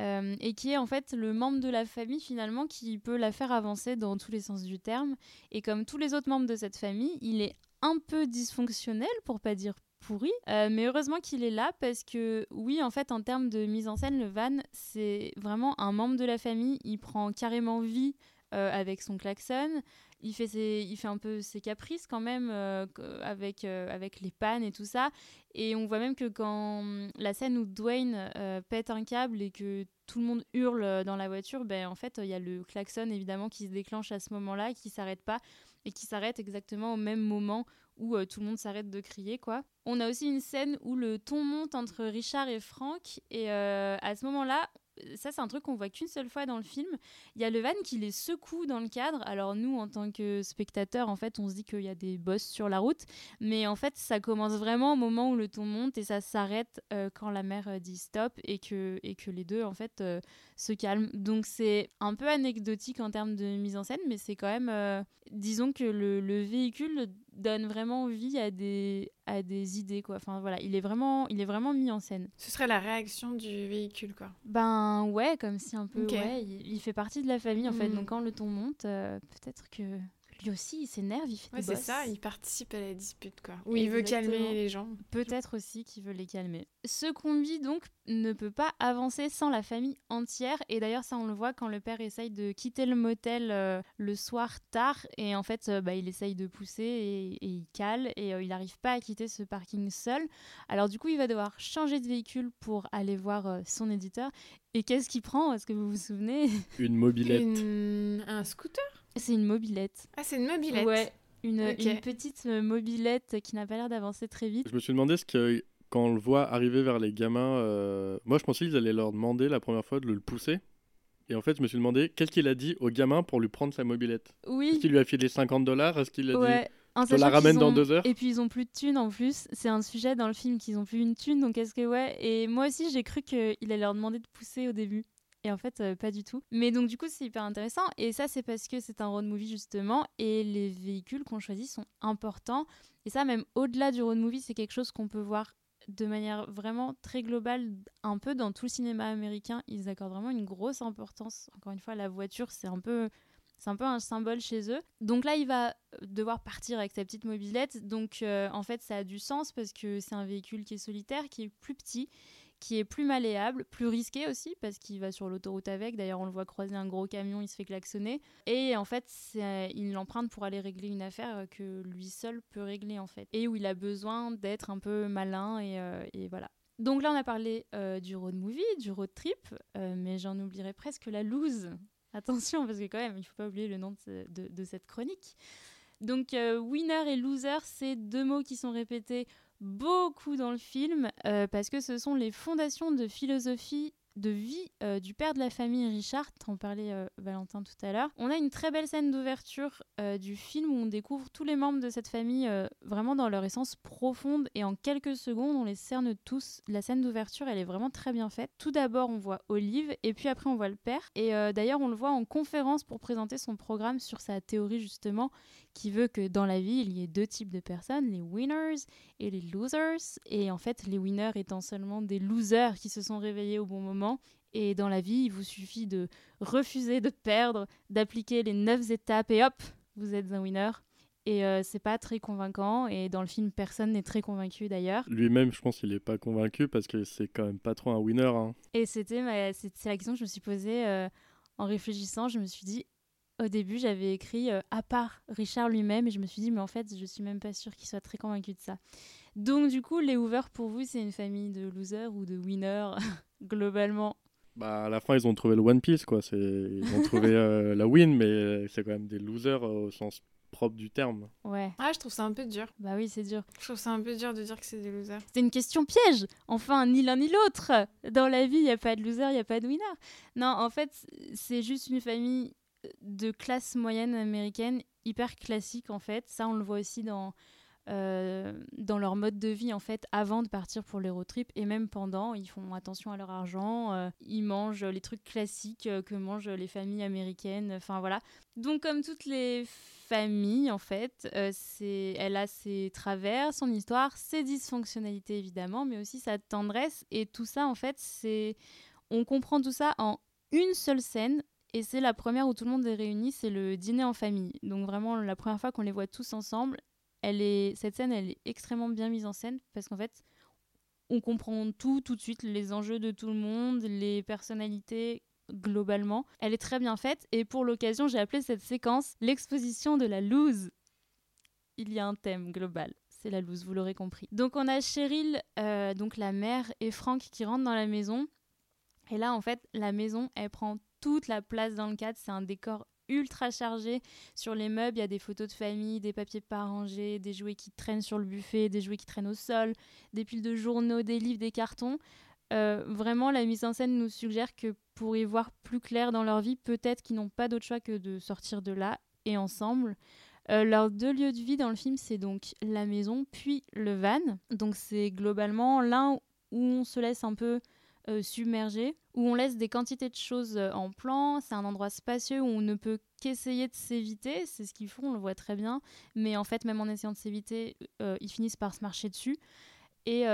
euh, et qui est en fait le membre de la famille finalement qui peut la faire avancer dans tous les sens du terme. Et comme tous les autres membres de cette famille, il est un peu dysfonctionnel, pour pas dire pourri, Euh, mais heureusement qu'il est là parce que oui, en fait, en termes de mise en scène, le van, c'est vraiment un membre de la famille. Il prend carrément vie euh, avec son klaxon. Il fait, ses, il fait un peu ses caprices quand même euh, avec, avec les pannes et tout ça. Et on voit même que quand hum, la scène où Dwayne pète un câble et que tout le monde hurle dans la voiture, ben, en fait, il y a le klaxon évidemment qui se déclenche à ce moment-là, qui s'arrête pas et qui s'arrête exactement au même moment où euh, tout le monde s'arrête de crier, quoi. On a aussi une scène où le ton monte entre Richard et Frank et euh, à ce moment-là, ça c'est un truc qu'on voit qu'une seule fois dans le film. Il y a le van qui les secoue dans le cadre. Alors nous, en tant que spectateurs, en fait, on se dit qu'il y a des bosses sur la route, mais en fait, ça commence vraiment au moment où le ton monte et ça s'arrête euh, quand la mère dit stop et que et que les deux en fait se calment. Donc c'est un peu anecdotique en termes de mise en scène, mais c'est quand même, disons que le véhicule donne vraiment vie à des à des idées quoi. Enfin voilà, il est vraiment il est vraiment mis en scène. Ce serait la réaction du véhicule, quoi. Ben ouais, comme si un peu, Ok. ouais, il, il fait partie de la famille en fait. Mm. Donc quand le ton monte, euh, peut-être que lui aussi il s'énerve, il fait Ouais, des c'est ça, il participe à la dispute, quoi. Ou il veut calmer les gens. Peut-être aussi qu'il veut les calmer. Ce combi donc ne peut pas avancer sans la famille entière. Et d'ailleurs ça on le voit quand le père essaye de quitter le motel euh, le soir tard et en fait euh, bah, il essaye de pousser et, et il cale et euh, il n'arrive pas à quitter ce parking seul. Alors du coup il va devoir changer de véhicule pour aller voir euh, son éditeur. Et qu'est-ce qu'il prend? Est-ce que vous vous souvenez? Une mobilette. Une- Un scooter? C'est une mobilette. Ah, c'est une mobilette. Ouais, une, petite euh, mobilette qui n'a pas l'air d'avancer très vite. Je me suis demandé ce que quand on le voit arriver vers les gamins, euh, moi je pensais qu'ils allaient leur demander la première fois de le pousser. Et en fait, je me suis demandé qu'est-ce qu'il a dit au gamin pour lui prendre sa mobilette? Est-ce Oui, qu'il lui a filé 50 dollars? Est-ce qu'il a dit ouais. Je te la ramène dans deux heures? Et puis ils ont plus de thunes en plus. C'est un sujet dans le film qu'ils ont plus une thune. Donc est-ce que ouais. Et moi aussi j'ai cru qu'il allait leur demander de pousser au début. Et en fait, euh, pas du tout. Mais donc, du coup, c'est hyper intéressant. Et ça, c'est parce que c'est un road movie, justement. Et les véhicules qu'on choisit sont importants. Et ça, même au-delà du road movie, c'est quelque chose qu'on peut voir de manière vraiment très globale, un peu dans tout le cinéma américain, ils accordent vraiment une grosse importance. Encore une fois, la voiture, c'est un peu c'est un peu un symbole chez eux. Donc là, il va devoir partir avec sa petite mobilette. Donc euh, en fait, ça a du sens parce que c'est un véhicule qui est solitaire, qui est plus petit, qui est plus malléable, plus risqué aussi parce qu'il va sur l'autoroute avec. D'ailleurs, on le voit croiser un gros camion, il se fait klaxonner. Et en fait, il l'emprunte pour aller régler une affaire que lui seul peut régler en fait. Et où il a besoin d'être un peu malin et, euh, voilà. Donc là, on a parlé euh, du road movie, du road trip, mais j'en oublierai presque la loose Attention, parce que quand même, il ne faut pas oublier le nom de, cette chronique. Donc, euh, winner et loser, c'est deux mots qui sont répétés beaucoup dans le film, euh, parce que ce sont les fondations de philosophie de vie euh, du père de la famille Richard, en parlait euh, Valentin tout à l'heure. On a une très belle scène d'ouverture euh, du film où on découvre tous les membres de cette famille vraiment dans leur essence profonde et en quelques secondes on les cerne tous. La scène d'ouverture elle est vraiment très bien faite. Tout d'abord on voit Olive et puis après on voit le père et d'ailleurs on le voit en conférence pour présenter son programme sur sa théorie justement qui veut que dans la vie il y ait deux types de personnes, les winners et les losers et en fait les winners étant seulement des losers qui se sont réveillés au bon moment et dans la vie, il vous suffit de refuser de perdre, d'appliquer les neuf étapes et hop, vous êtes un winner. Et euh, c'est pas très convaincant. Et dans le film, personne n'est très convaincu d'ailleurs. Lui-même, je pense qu'il est pas convaincu parce que c'est quand même pas trop un winner. Hein. Et c'était ma... c'est la question que je me suis posée euh, en réfléchissant. Je me suis dit, au début, j'avais écrit euh, à part Richard lui-même. Et je me suis dit, mais en fait, je suis même pas sûre qu'il soit très convaincu de ça. Donc, du coup, les Hoover, pour vous, c'est une famille de losers ou de winners? globalement bah, à la fin, ils ont trouvé le One Piece, quoi. Ils ont trouvé euh, la win, mais c'est quand même des losers euh, au sens propre du terme. Ouais. Ah, je trouve ça un peu dur. Bah oui, c'est dur. Je trouve ça un peu dur de dire que c'est des losers. C'est une question piège. Enfin, ni l'un ni l'autre. Dans la vie, il n'y a pas de loser, il n'y a pas de winner. Non, en fait, c'est juste une famille de classe moyenne américaine hyper classique, en fait. Ça, on le voit aussi dans euh, dans leur mode de vie en fait avant de partir pour les road et même pendant ils font attention à leur argent euh, ils mangent les trucs classiques euh, que mangent les familles américaines enfin voilà donc comme toutes les familles en fait elle a ses travers son histoire ses dysfonctionnalités évidemment mais aussi sa tendresse et tout ça en fait c'est on comprend tout ça en une seule scène et c'est la première où tout le monde est réuni, c'est le dîner en famille. Donc vraiment la première fois qu'on les voit tous ensemble elle est, cette scène, elle est extrêmement bien mise en scène parce qu'en fait, on comprend tout tout de suite, les enjeux de tout le monde, les personnalités globalement. Elle est très bien faite et pour l'occasion, j'ai appelé cette séquence l'exposition de la loose. Il y a un thème global. C'est la loose, vous l'aurez compris. Donc on a Cheryl, euh, donc la mère, et Frank qui rentrent dans la maison. Et là, en fait, la maison, elle prend toute la place dans le cadre. C'est un décor ultra chargé. Sur les meubles, il y a des photos de famille, des papiers pas rangés, des jouets qui traînent sur le buffet, des jouets qui traînent au sol, des piles de journaux, des livres, des cartons. Euh, vraiment, la mise en scène nous suggère que pour y voir plus clair dans leur vie, peut-être qu'ils n'ont pas d'autre choix que de sortir de là et ensemble. Euh, leurs deux lieux de vie dans le film, c'est donc la maison puis le van. Donc c'est globalement l'un où on se laisse un peu euh, submergé, où on laisse des quantités de choses euh, en plan. C'est un endroit spacieux où on ne peut qu'essayer de s'éviter. C'est ce qu'ils font, on le voit très bien. Mais en fait, même en essayant de s'éviter, euh, ils finissent par se marcher dessus. Et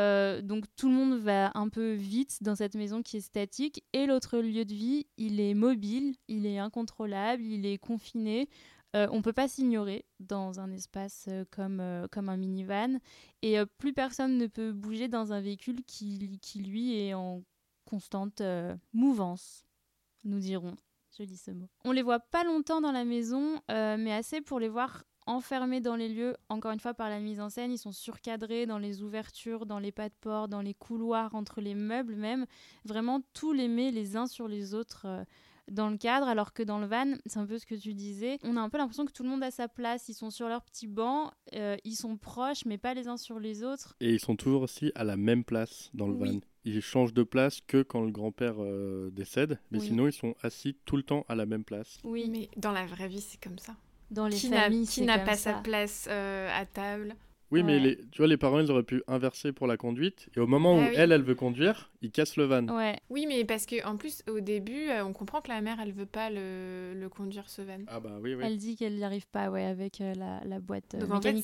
donc tout le monde va un peu vite dans cette maison qui est statique. Et l'autre lieu de vie, il est mobile, il est incontrôlable, il est confiné. on ne peut pas s'ignorer dans un espace comme, comme un minivan. Et plus personne ne peut bouger dans un véhicule qui, qui lui, est en constante euh, mouvance, nous dirons. Je dis ce mot. On les voit pas longtemps dans la maison, euh, mais assez pour les voir enfermés dans les lieux, encore une fois par la mise en scène, ils sont surcadrés dans les ouvertures, dans les pas de porte, dans les couloirs, entre les meubles même, vraiment tous les met les uns sur les autres euh, dans le cadre, alors que dans le van, c'est un peu ce que tu disais, on a un peu l'impression que tout le monde a sa place, ils sont sur leur petit banc, ils sont proches, mais pas les uns sur les autres. Et ils sont toujours aussi à la même place dans le van ils changent de place que quand le grand-père euh, décède, mais sinon ils sont assis tout le temps à la même place. Oui, mais dans la vraie vie, c'est comme ça. Dans les qui familles, qui n'a pas sa place euh, à table. Oui, mais les, tu vois, les parents, ils auraient pu inverser pour la conduite. Et au moment ah où elle, elle veut conduire, ils cassent le van. Ouais. Oui, mais parce qu'en plus, au début, euh, on comprend que la mère, elle veut pas le, le conduire, ce van. Ah bah oui, oui. Elle dit qu'elle n'y arrive pas, ouais, avec la, la, boîte Donc en fait,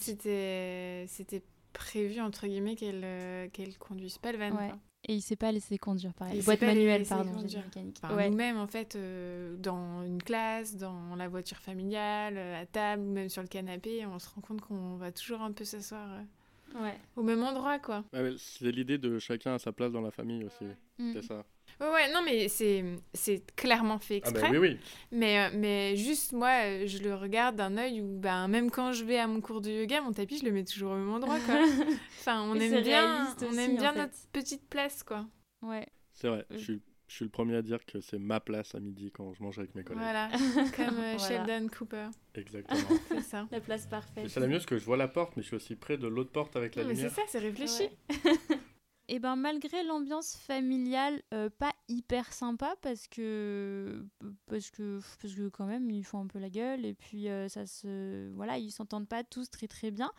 c'était prévu, entre guillemets, qu'elle euh, qu'elle conduise pas le van. Ouais. Et il s'est pas laissé conduire, pareil. Il s'est Boîte pas manuelle, laissé pardon, mécanique. Ouais. Nous-mêmes, en fait, euh, dans une classe, dans la voiture familiale, euh, à table, ou même sur le canapé, on se rend compte qu'on va toujours un peu s'asseoir euh, Ouais. au même endroit, quoi. Ouais, c'est l'idée de chacun à sa place dans la famille aussi. Mm. C'est ça. Ouais, ouais, non, mais c'est c'est clairement fait Ah exprès. bah oui, oui. Mais, euh, mais juste, moi, je le regarde d'un œil où, ben, même quand je vais à mon cours de yoga, mon tapis, je le mets toujours au même endroit, quoi. Enfin, on Et aime bien, on aussi, aime en bien fait. notre petite place, quoi. Ouais. C'est vrai. Je suis, je suis le premier à dire que c'est ma place à midi quand je mange avec mes collègues. Voilà, comme euh, Voilà. Sheldon Cooper, Exactement. c'est ça. La place Mais parfaite. c'est la mieux parce que je vois la porte, mais je suis aussi près de l'autre porte avec la Non, mais c'est lumière. ça, c'est réfléchi. Ouais. Et ben malgré l'ambiance familiale euh, pas hyper sympa parce que parce que parce que quand même ils font un peu la gueule et puis euh, ça se voilà ils s'entendent pas tous très très bien.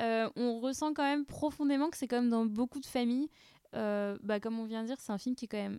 Euh, on ressent quand même profondément que c'est comme dans beaucoup de familles. Euh, bah, comme on vient de dire, c'est un film qui est quand même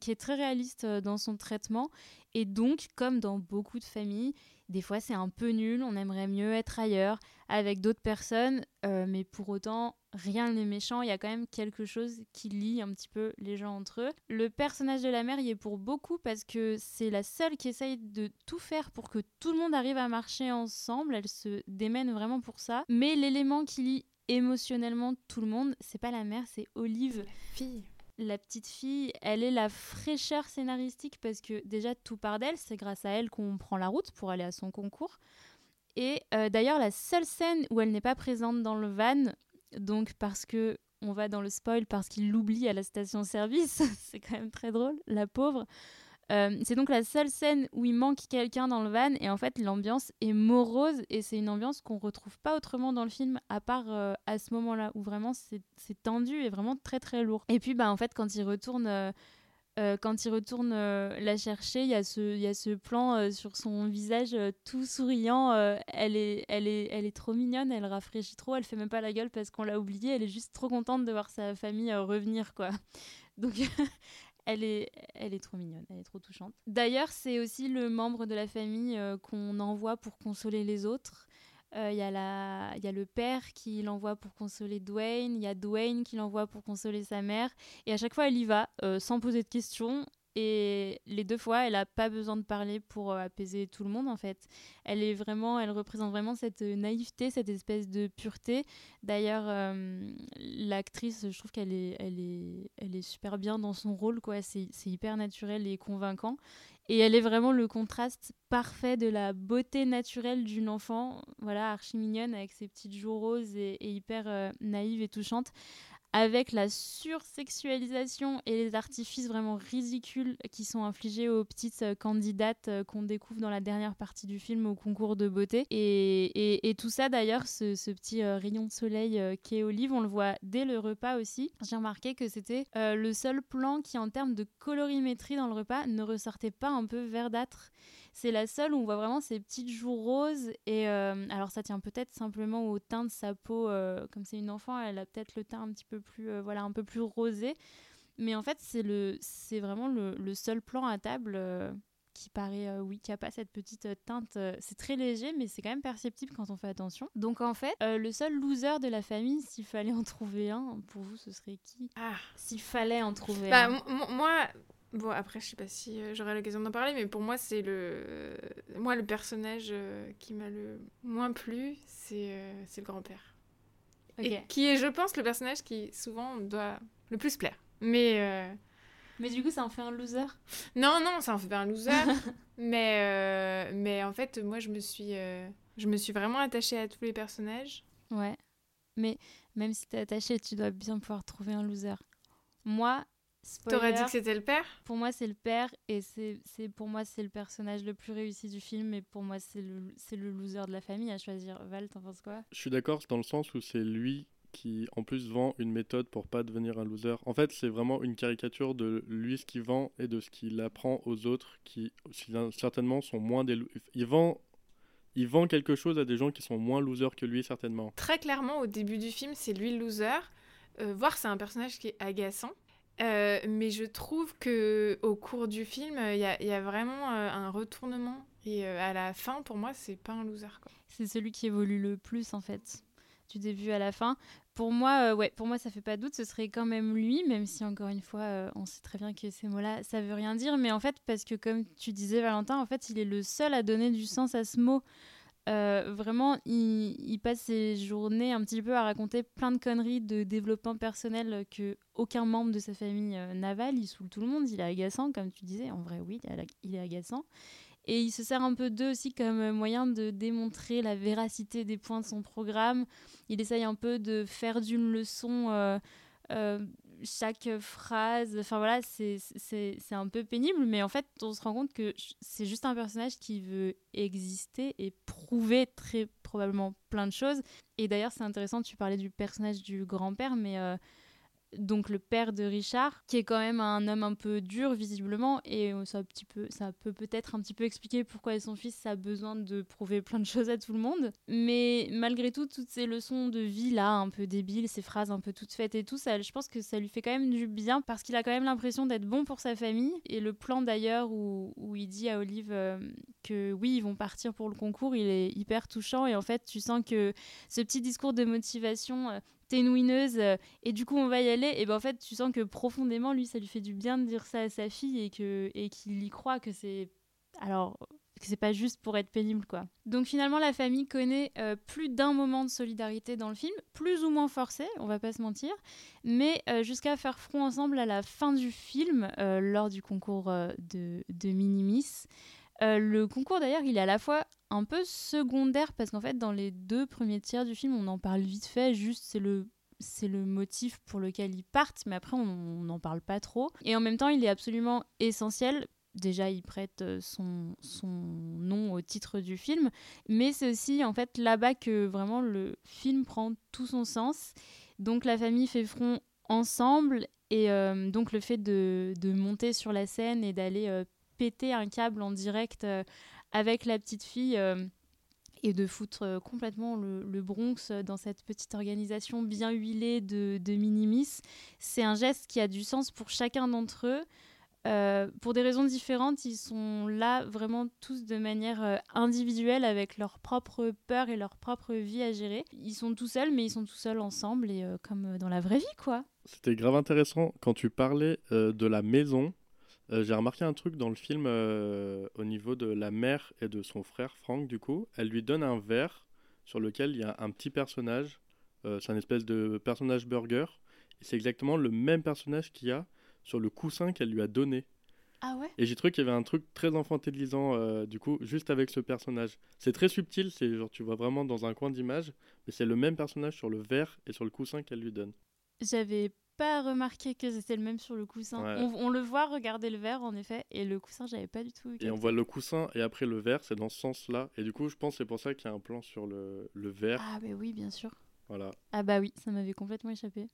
qui est très réaliste euh, dans son traitement. Et donc comme dans beaucoup de familles, des fois c'est un peu nul, on aimerait mieux être ailleurs avec d'autres personnes, euh, mais pour autant rien n'est méchant, il y a quand même quelque chose qui lie un petit peu les gens entre eux. Le personnage de la mère y est pour beaucoup parce que c'est la seule qui essaye de tout faire pour que tout le monde arrive à marcher ensemble, elle se démène vraiment pour ça, mais l'élément qui lie émotionnellement tout le monde, c'est pas la mère, c'est Olive. Fille. La petite fille, elle est la fraîcheur scénaristique parce que déjà tout part d'elle, c'est grâce à elle qu'on prend la route pour aller à son concours. Et euh, d'ailleurs, la seule scène où elle n'est pas présente dans le van, donc parce que on va dans le spoil parce qu'il l'oublie à la station-service, c'est quand même très drôle, la pauvre. Euh, c'est donc la seule scène où il manque quelqu'un dans le van et en fait l'ambiance est morose et c'est une ambiance qu'on retrouve pas autrement dans le film à part euh, à ce moment-là où vraiment c'est tendu et vraiment très très lourd. Et puis bah en fait quand il retourne euh, quand il retourne la chercher, il y a ce, y a ce plan sur son visage tout souriant. elle, est, elle, est, elle est trop mignonne, elle rafraîchit trop, elle fait même pas la gueule parce qu'on l'a oubliée. Elle est juste trop contente de voir sa famille revenir, quoi. Donc, elle est, elle est trop mignonne, elle est trop touchante. D'ailleurs, c'est aussi le membre de la famille euh, qu'on envoie pour consoler les autres. Euh, Il y, a la- y a le père qui l'envoie pour consoler Dwayne, il y a Dwayne qui l'envoie pour consoler sa mère. Et à chaque fois, elle y va euh, sans poser de questions. Et les deux fois, elle n'a pas besoin de parler pour euh, apaiser tout le monde, en fait. Elle est vraiment, elle représente vraiment cette euh, naïveté, cette espèce de pureté. D'ailleurs, euh, l'actrice, je trouve qu'elle est, elle est, elle est super bien dans son rôle, quoi. C'est hyper naturel et convaincant. Et elle est vraiment le contraste parfait de la beauté naturelle d'une enfant, voilà, archi mignonne, avec ses petites joues roses et, et hyper euh, naïve et touchante, avec la sursexualisation et les artifices vraiment ridicules qui sont infligés aux petites euh, candidates euh, qu'on découvre dans la dernière partie du film au concours de beauté. Et, et- tout ça, d'ailleurs, ce, petit euh, rayon de soleil euh, qui est Olive, on le voit dès le repas aussi. J'ai remarqué que c'était le seul plan qui, en termes de colorimétrie dans le repas, ne ressortait pas un peu verdâtre. C'est la seule où on voit vraiment ces petites joues roses. Et euh, alors, ça tient peut-être simplement au teint de sa peau. euh, comme c'est une enfant, elle a peut-être le teint un petit peu plus, euh, voilà, un peu plus rosé. Mais en fait, c'est le, c'est vraiment le, le seul plan à table euh, qui paraît, euh, oui, qui a pas cette petite teinte. euh, c'est très léger, mais c'est quand même perceptible quand on fait attention. Donc en fait, euh, le seul loser de la famille, s'il fallait en trouver un, pour vous, ce serait qui? Ah. S'il fallait en trouver Bah, un. m- m- moi, bon, après, je sais pas si euh, j'aurai l'occasion d'en parler, mais pour moi, c'est le. moi, le personnage euh, qui m'a le moins plu, c'est euh, le grand-père. Ok. Et qui est, je pense, le personnage qui souvent doit le plus plaire. Mais. euh, Mais du coup, ça en fait un loser? Non, non, ça en fait pas un loser. mais, euh, mais en fait, moi, je me suis. euh, Je me suis vraiment attachée à tous les personnages. Ouais. Mais même si t'es attaché, tu dois bien pouvoir trouver un loser. Moi, T'aurais dit que c'était le père? Pour moi c'est le père et c'est c'est- pour moi c'est le personnage le plus réussi du film et pour moi c'est le c'est le loser de la famille à choisir. Val, t'en penses quoi? Je suis d'accord dans le sens où c'est lui qui en plus vend une méthode pour pas devenir un loser. En fait, c'est vraiment une caricature de lui ce qu'il vend et de ce qu'il apprend aux autres qui certainement sont moins des il vend il vend quelque chose à des gens qui sont moins losers que lui certainement. Très clairement, au début du film, c'est lui le loser. Euh, voire c'est un personnage qui est agaçant. Euh, mais je trouve que au cours du film, il il y a vraiment euh, un retournement. Et euh, à la fin, pour moi, c'est pas un loser. C'est celui qui évolue le plus en fait du début à la fin. pour moi, ouais, pour moi, ça fait pas doute, ce serait quand même lui, même si encore une fois, on sait très bien que ces mots-là, ça veut rien dire. Mais en fait, parce que comme tu disais, Valentin, en fait, il est le seul à donner du sens à ce mot. Euh, vraiment, il, passe ses journées un petit peu à raconter plein de conneries de développement personnel que aucun membre de sa famille euh, n'avale. Il saoule tout le monde, il est agaçant, comme tu disais. En vrai, oui, il est agaçant. Et il se sert un peu d'eux aussi comme moyen de démontrer la véracité des points de son programme. Il essaye un peu de faire d'une leçon euh, chaque phrase. Enfin voilà, c'est un peu pénible, mais en fait, on se rend compte que c'est juste un personnage qui veut exister et prouver très probablement plein de choses. Et d'ailleurs, c'est intéressant, tu parlais du personnage du grand-père, mais euh, donc le père de Richard, qui est quand même un homme un peu dur visiblement, et ça, un petit peu, ça peut peut-être un petit peu expliquer pourquoi son fils a besoin de prouver plein de choses à tout le monde. Mais malgré tout, toutes ces leçons de vie là, un peu débiles, ces phrases un peu toutes faites et tout, ça, je pense que ça lui fait quand même du bien parce qu'il a quand même l'impression d'être bon pour sa famille. Et le plan d'ailleurs où, où, il dit à Olive euh, que oui, ils vont partir pour le concours, il est hyper touchant et en fait, tu sens que ce petit discours de motivation euh, winneuse euh, et du coup on va y aller et ben en fait tu sens que profondément lui ça lui fait du bien de dire ça à sa fille et que et qu'il y croit que c'est alors que c'est pas juste pour être pénible quoi. Donc finalement la famille connaît euh, plus d'un moment de solidarité dans le film, plus ou moins forcé, on va pas se mentir, mais euh, jusqu'à faire front ensemble à la fin du film lors du concours de, de Minimis. le concours d'ailleurs il est à la fois un peu secondaire parce qu'en fait dans les deux premiers tiers du film on en parle vite fait juste c'est le c'est le motif pour lequel ils partent mais après on n'en parle pas trop. Et en même temps il est absolument essentiel. Déjà il prête euh, son, son nom au titre du film mais c'est aussi en fait là-bas que vraiment le film prend tout son sens. Donc la famille fait front ensemble et euh, donc le fait de, de, monter sur la scène et d'aller euh, péter un câble en direct avec la petite fille euh, et de foutre euh, complètement le, Bronx dans cette petite organisation bien huilée de, de Minimis. C'est un geste qui a du sens pour chacun d'entre eux. Euh, pour des raisons différentes, ils sont là vraiment tous de manière individuelle avec leur propre peur et leur propre vie à gérer. Ils sont tout seuls, mais ils sont tout seuls ensemble et comme dans la vraie vie, quoi. C'était grave intéressant quand tu parlais de la maison. Euh, j'ai remarqué un truc dans le film euh, au niveau de la mère et de son frère Frank, du coup. Elle lui donne un verre sur lequel il y a un petit personnage. Euh, c'est un espèce de personnage burger. Et c'est exactement le même personnage qu'il y a sur le coussin qu'elle lui a donné. Ah ouais? Et j'ai trouvé qu'il y avait un truc très infantilisant, du coup, juste avec ce personnage. C'est très subtil, c'est genre tu vois vraiment dans un coin d'image, mais c'est le même personnage sur le verre et sur le coussin qu'elle lui donne. J'avais pas remarqué que c'était le même sur le coussin. On, le voit regarder le verre en effet, et le coussin, j'avais pas du tout. Et on voit le coussin et après le verre, c'est dans ce sens-là. Et du coup, je pense c'est pour ça qu'il y a un plan sur le, le verre. Ah, bah oui, bien sûr. Voilà. Ah, bah oui, ça m'avait complètement échappé.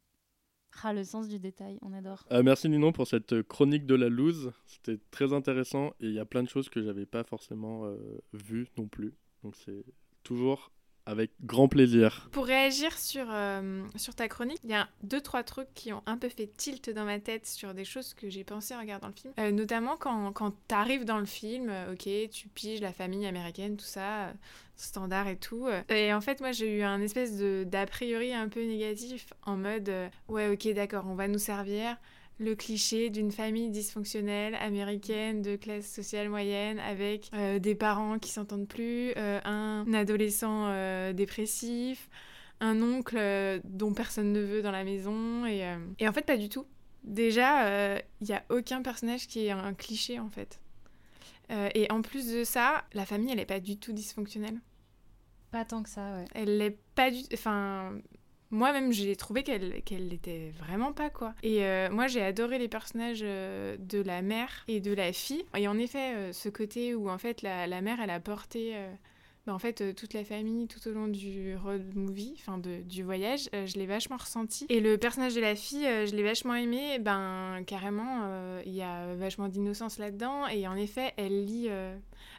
Ah, le sens du détail, on adore. Euh, merci Ninon pour cette chronique de la loose. C'était très intéressant et il y a plein de choses que j'avais pas forcément euh, vues non plus. Donc c'est toujours avec grand plaisir. Pour réagir sur, euh, sur ta chronique, il y a deux, trois trucs qui ont un peu fait tilt dans ma tête sur des choses que j'ai pensé en regardant le film. Euh, notamment quand, quand tu arrives dans le film, euh, ok, tu piges la famille américaine, tout ça, standard et tout. Et en fait, moi, j'ai eu un espèce d'a priori un peu négatif en mode, ouais, ok, d'accord, on va nous servir le cliché d'une famille dysfonctionnelle américaine de classe sociale moyenne avec euh, des parents qui s'entendent plus, euh, un adolescent euh, dépressif, un oncle dont personne ne veut dans la maison et, et en fait pas du tout. Déjà, il n'y a aucun personnage qui est un cliché en fait. et en plus de ça, la famille elle est pas du tout dysfonctionnelle. Pas tant que ça, ouais. Elle n'est pas du... Enfin, moi-même, j'ai trouvé qu'elle qu'elle l'était vraiment pas, quoi. Et euh, moi, j'ai adoré les personnages euh, de la mère et de la fille. Et en effet, euh, ce côté où, en fait, la, la mère, elle a porté bah, en fait, euh, toute la famille tout au long du road movie, enfin du voyage, euh, je l'ai vachement ressenti. Et le personnage de la fille, euh, je l'ai vachement aimé. Ben, carrément, il y a vachement d'innocence là-dedans. Et en effet, elle lit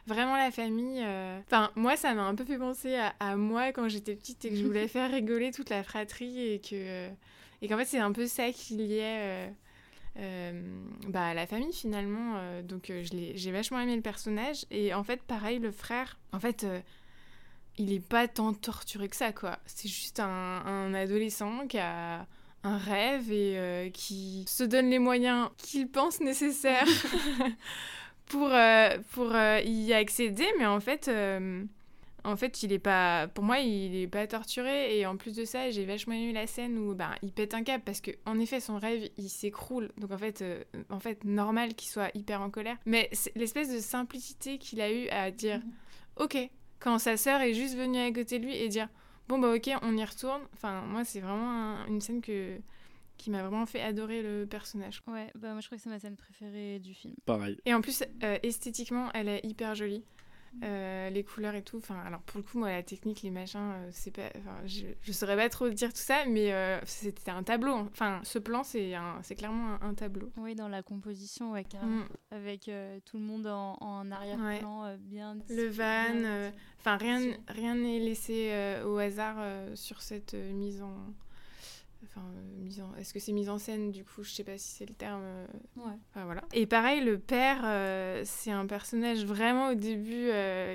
vraiment la famille. Enfin, moi, ça m'a un peu fait penser à, moi quand j'étais petite et que je voulais faire rigoler toute la fratrie et que. et qu'en fait, c'est un peu ça qui liait. Euh, bah, la famille finalement. donc j'ai vachement aimé le personnage. Et en fait, pareil, le frère, en fait, il est pas tant torturé que ça, quoi. C'est juste un, un adolescent qui a un rêve et euh, qui se donne les moyens qu'il pense nécessaires pour, euh, pour euh, y accéder, mais en fait, en fait, il est pas, pour moi, il est pas torturé et en plus de ça, j'ai vachement aimé la scène où ben, il pète un câble parce que en effet, son rêve, il s'écroule. Donc en fait, en fait, normal qu'il soit hyper en colère, mais l'espèce de simplicité qu'il a eu à dire, mhm. ok, quand sa sœur est juste venue à côté de lui et dire bon bah ok on y retourne enfin moi c'est vraiment une scène que qui m'a vraiment fait adorer le personnage. Ouais, bah moi je crois que c'est ma scène préférée du film. Pareil. Et en plus, euh, esthétiquement, elle est hyper jolie. Euh, les couleurs et tout. Enfin, alors pour le coup, moi, la technique, les machins, euh, c'est pas. je, je saurais pas trop dire tout ça, mais euh, c'était un tableau. Enfin, ce plan, c'est c'est clairement un, tableau. Oui, dans la composition, ouais. Mm. Avec tout le monde en, en arrière-plan, bien. Le van. Enfin, rien rien n'est laissé au hasard sur cette mise en Enfin, euh, mise en... est-ce que c'est mise en scène du coup Je sais pas si c'est le terme. Euh, ouais. Enfin, voilà. Et pareil, le père, euh, c'est un personnage vraiment au début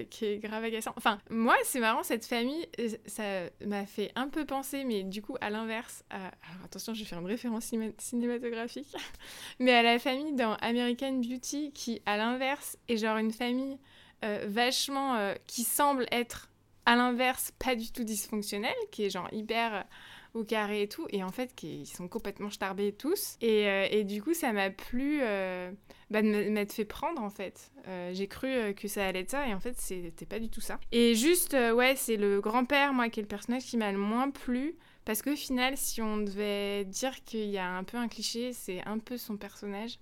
qui est grave agaçant. Enfin, moi, c'est marrant, cette famille, ça m'a fait un peu penser, mais du coup, à l'inverse. Alors attention, je vais faire une référence cinématographique, mais à la famille dans American Beauty, qui, à l'inverse, est genre une famille vachement. qui semble être, à l'inverse, pas du tout dysfonctionnelle, qui est genre hyper au carré et tout, et en fait, qui sont complètement starbés tous. Et, euh, et du coup, ça m'a plu euh, bah, de m'être fait prendre, en fait. Euh, j'ai cru que ça allait être ça, et en fait, c'était pas du tout ça. Et juste, ouais, c'est le grand-père, moi, qui est le personnage qui m'a le moins plu. Parce qu'au final, si on devait dire qu'il y a un peu un cliché, c'est un peu son personnage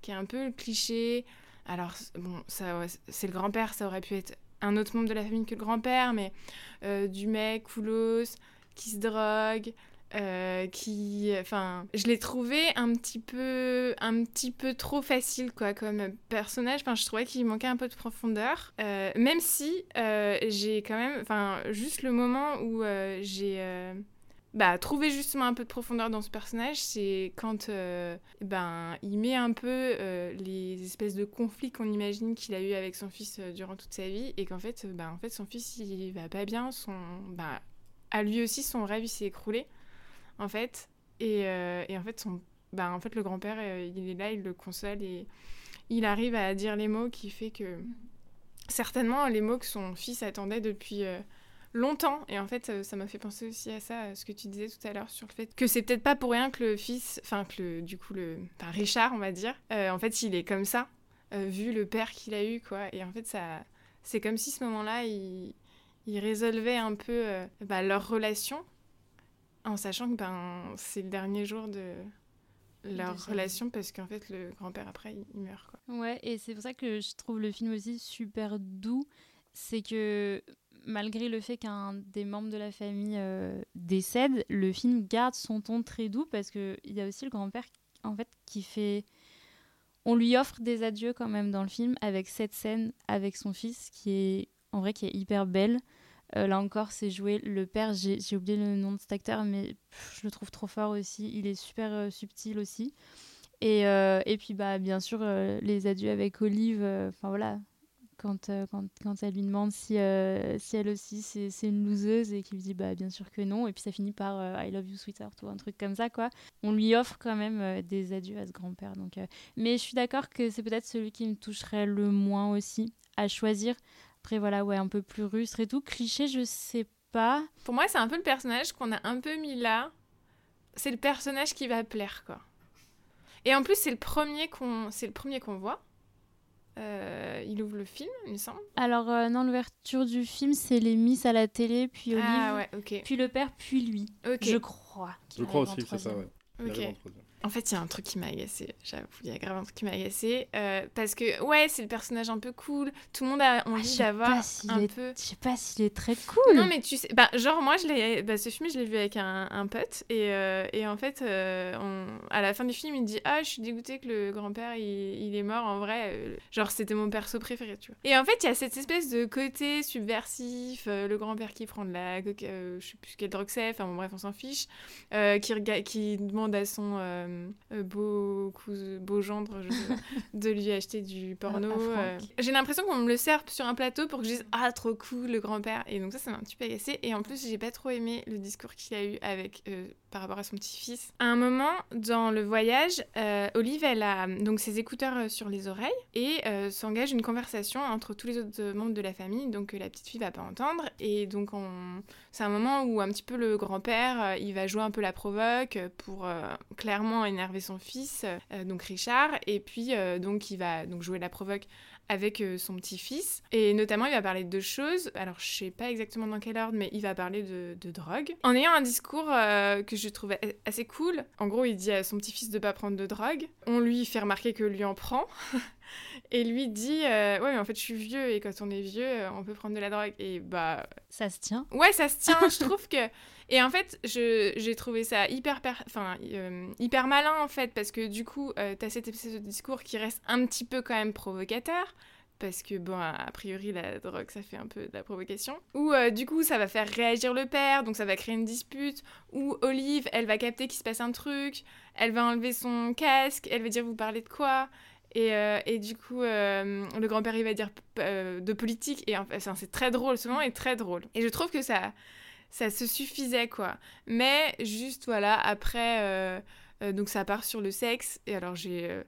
qui est un peu le cliché. Alors, bon, ça, c'est le grand-père, ça aurait pu être un autre membre de la famille que le grand-père, mais du mec, coolos, qui se drogue, euh, qui enfin je l'ai trouvé un petit peu un petit peu trop facile quoi comme personnage. Enfin je trouvais qu'il manquait un peu de profondeur. Euh, même si euh, j'ai quand même enfin juste le moment où j'ai bah, trouvé justement un peu de profondeur dans ce personnage, c'est quand ben, il met un peu les espèces de conflits qu'on imagine qu'il a eu avec son fils durant toute sa vie. Et qu'en fait, ben, en fait, son fils il va pas bien, son, bah, à lui aussi, son rêve, s'est écroulé, en fait. Et, euh, et, en fait, son, bah, en fait le grand-père, euh, il est là, il le console et il arrive à dire les mots qui fait que... Certainement, les mots que son fils attendait depuis euh, longtemps. Et en fait, ça m'a fait penser aussi à ça, ce que tu disais tout à l'heure sur le fait que c'est peut-être pas pour rien que le fils, enfin, que le, du coup, le, enfin, Richard, on va dire, en fait, il est comme ça, vu le père qu'il a eu, quoi. Et en fait, ça, c'est comme si ce moment-là, il, ils résolvaient un peu euh, bah, leur relation en sachant que ben, c'est le dernier jour de leur relation parce qu'en fait le grand-père après il, meurt quoi. Ouais et c'est pour ça que je trouve le film aussi super doux c'est que malgré le fait qu'un des membres de la famille euh, décède le film garde son ton très doux parce que il y a aussi le grand-père en fait qui fait on lui offre des adieux quand même dans le film avec cette scène avec son fils qui est en vrai qui est hyper belle. Euh, là encore, c'est joué le père, j'ai oublié le nom de cet acteur, mais je le trouve trop fort aussi. Il est super euh, subtil aussi. Et, euh, et, puis, bah, bien sûr, les adieux avec Olive, enfin voilà, quand, quand, quand, elle lui demande si, si elle aussi c'est une loseuse et qu'il lui dit bah, bien sûr que non. Et puis ça finit par I love you, sweetheart ou un truc comme ça, quoi. On lui offre quand même des adieux à ce grand-père. Mais je suis d'accord que c'est peut-être celui qui me toucherait le moins aussi à choisir. Après, voilà, ouais, un peu plus rustre et tout. Cliché, je sais pas. Pour moi, c'est un peu le personnage qu'on a un peu mis là. C'est le personnage qui va plaire, quoi. Et en plus, c'est le premier qu'on, c'est le premier qu'on voit. Euh, il ouvre le film, il me semble. Alors, euh, non, l'ouverture du film, c'est les Miss à la télé, puis Olive, ah, ouais, ok. puis le père, puis lui. Je crois. Je crois aussi, c'est ça, ouais. Ok. En fait, il y a un truc qui m'a agacé. J'avoue, il y a grave un truc qui m'a agacé. Euh, parce que, ouais, c'est le personnage un peu cool. Tout le monde a envie ah, d'avoir un peu. Je sais pas s'il est très cool. Non, mais tu sais. Bah, genre, moi, je. Bah, ce film, je l'ai vu avec un, un pote. Et, euh, et, en fait, euh, on... à la fin du film, il dit Ah, je suis dégoûtée que le grand-père, il... il, est mort. En vrai, genre, c'était mon perso préféré, tu vois. Et en fait, il y a cette espèce de côté subversif. le grand-père qui prend de la. je sais plus quelle drogue c'est. Enfin, bon, bref, on s'en fiche. qui, demande à son beau, cous- beau gendre je sais pas, de lui acheter du porno. Franck. euh. J'ai l'impression qu'on me le sert sur un plateau pour que je dise Ah, trop cool, le grand-père. Et donc, ça, ça m'a un petit peu agacé. Et en plus, j'ai pas trop aimé le discours qu'il a eu avec, euh, par rapport à son petit-fils. À un moment, dans le voyage, euh, Olive, elle a donc ses écouteurs euh, sur les oreilles et euh, s'engage une conversation entre tous les autres euh, membres de la famille, donc que la petite fille va pas entendre. Et donc, on... c'est un moment où un petit peu le grand-père, euh, il va jouer un peu la provoque euh, pour euh, clairement énerver son fils, euh, donc Richard. Et puis, euh, donc, il va donc jouer la provoque avec euh, son petit-fils. Et notamment, il va parler de deux choses. Alors, je sais pas exactement dans quel ordre, mais il va parler de, de drogue. En ayant un discours euh, que je trouvais assez cool. En gros, il dit à son petit-fils de pas prendre de drogue. On lui fait remarquer que lui en prend. et lui dit euh, Ouais, mais en fait, je suis vieux et quand on est vieux, euh, on peut prendre de la drogue. Et bah, Ça se tient. Ouais, ça se tient, je trouve que... Et en fait, je- j'ai trouvé ça hyper, per- enfin, euh, hyper malin, en fait, parce que du coup, euh, t'as cette espèce de discours qui reste un petit peu quand même provocateur, parce que, bon, a a priori, la drogue, ça fait un peu de la provocation. Ou, euh, du coup, ça va faire réagir le père, donc ça va créer une dispute. Ou Olive, elle va capter qu'il se passe un truc, elle va enlever son casque, elle va dire, vous parlez de quoi? Et, euh, et du coup, euh, le grand-père, il va dire euh, de politique. Et enfin, c'est très drôle. Ce moment est très drôle. Et je trouve que ça, ça se suffisait, quoi. Mais juste, voilà, après, donc ça part sur le sexe. Et alors, j'ai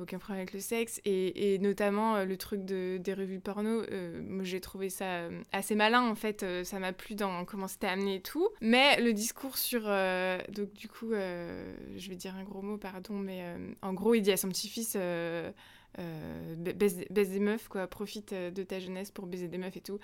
aucun problème avec le sexe. Et, notamment, euh, le truc de, des revues porno, euh, moi, j'ai trouvé ça euh, assez malin, en fait. Euh, ça m'a plu dans comment c'était amené et tout. Mais le discours sur... euh, donc, du coup, euh, je vais dire un gros mot, pardon, mais euh, en gros, il dit à son petit-fils... euh, euh, ba- baise, des meufs, quoi, profite euh, de ta jeunesse pour baiser des meufs et tout.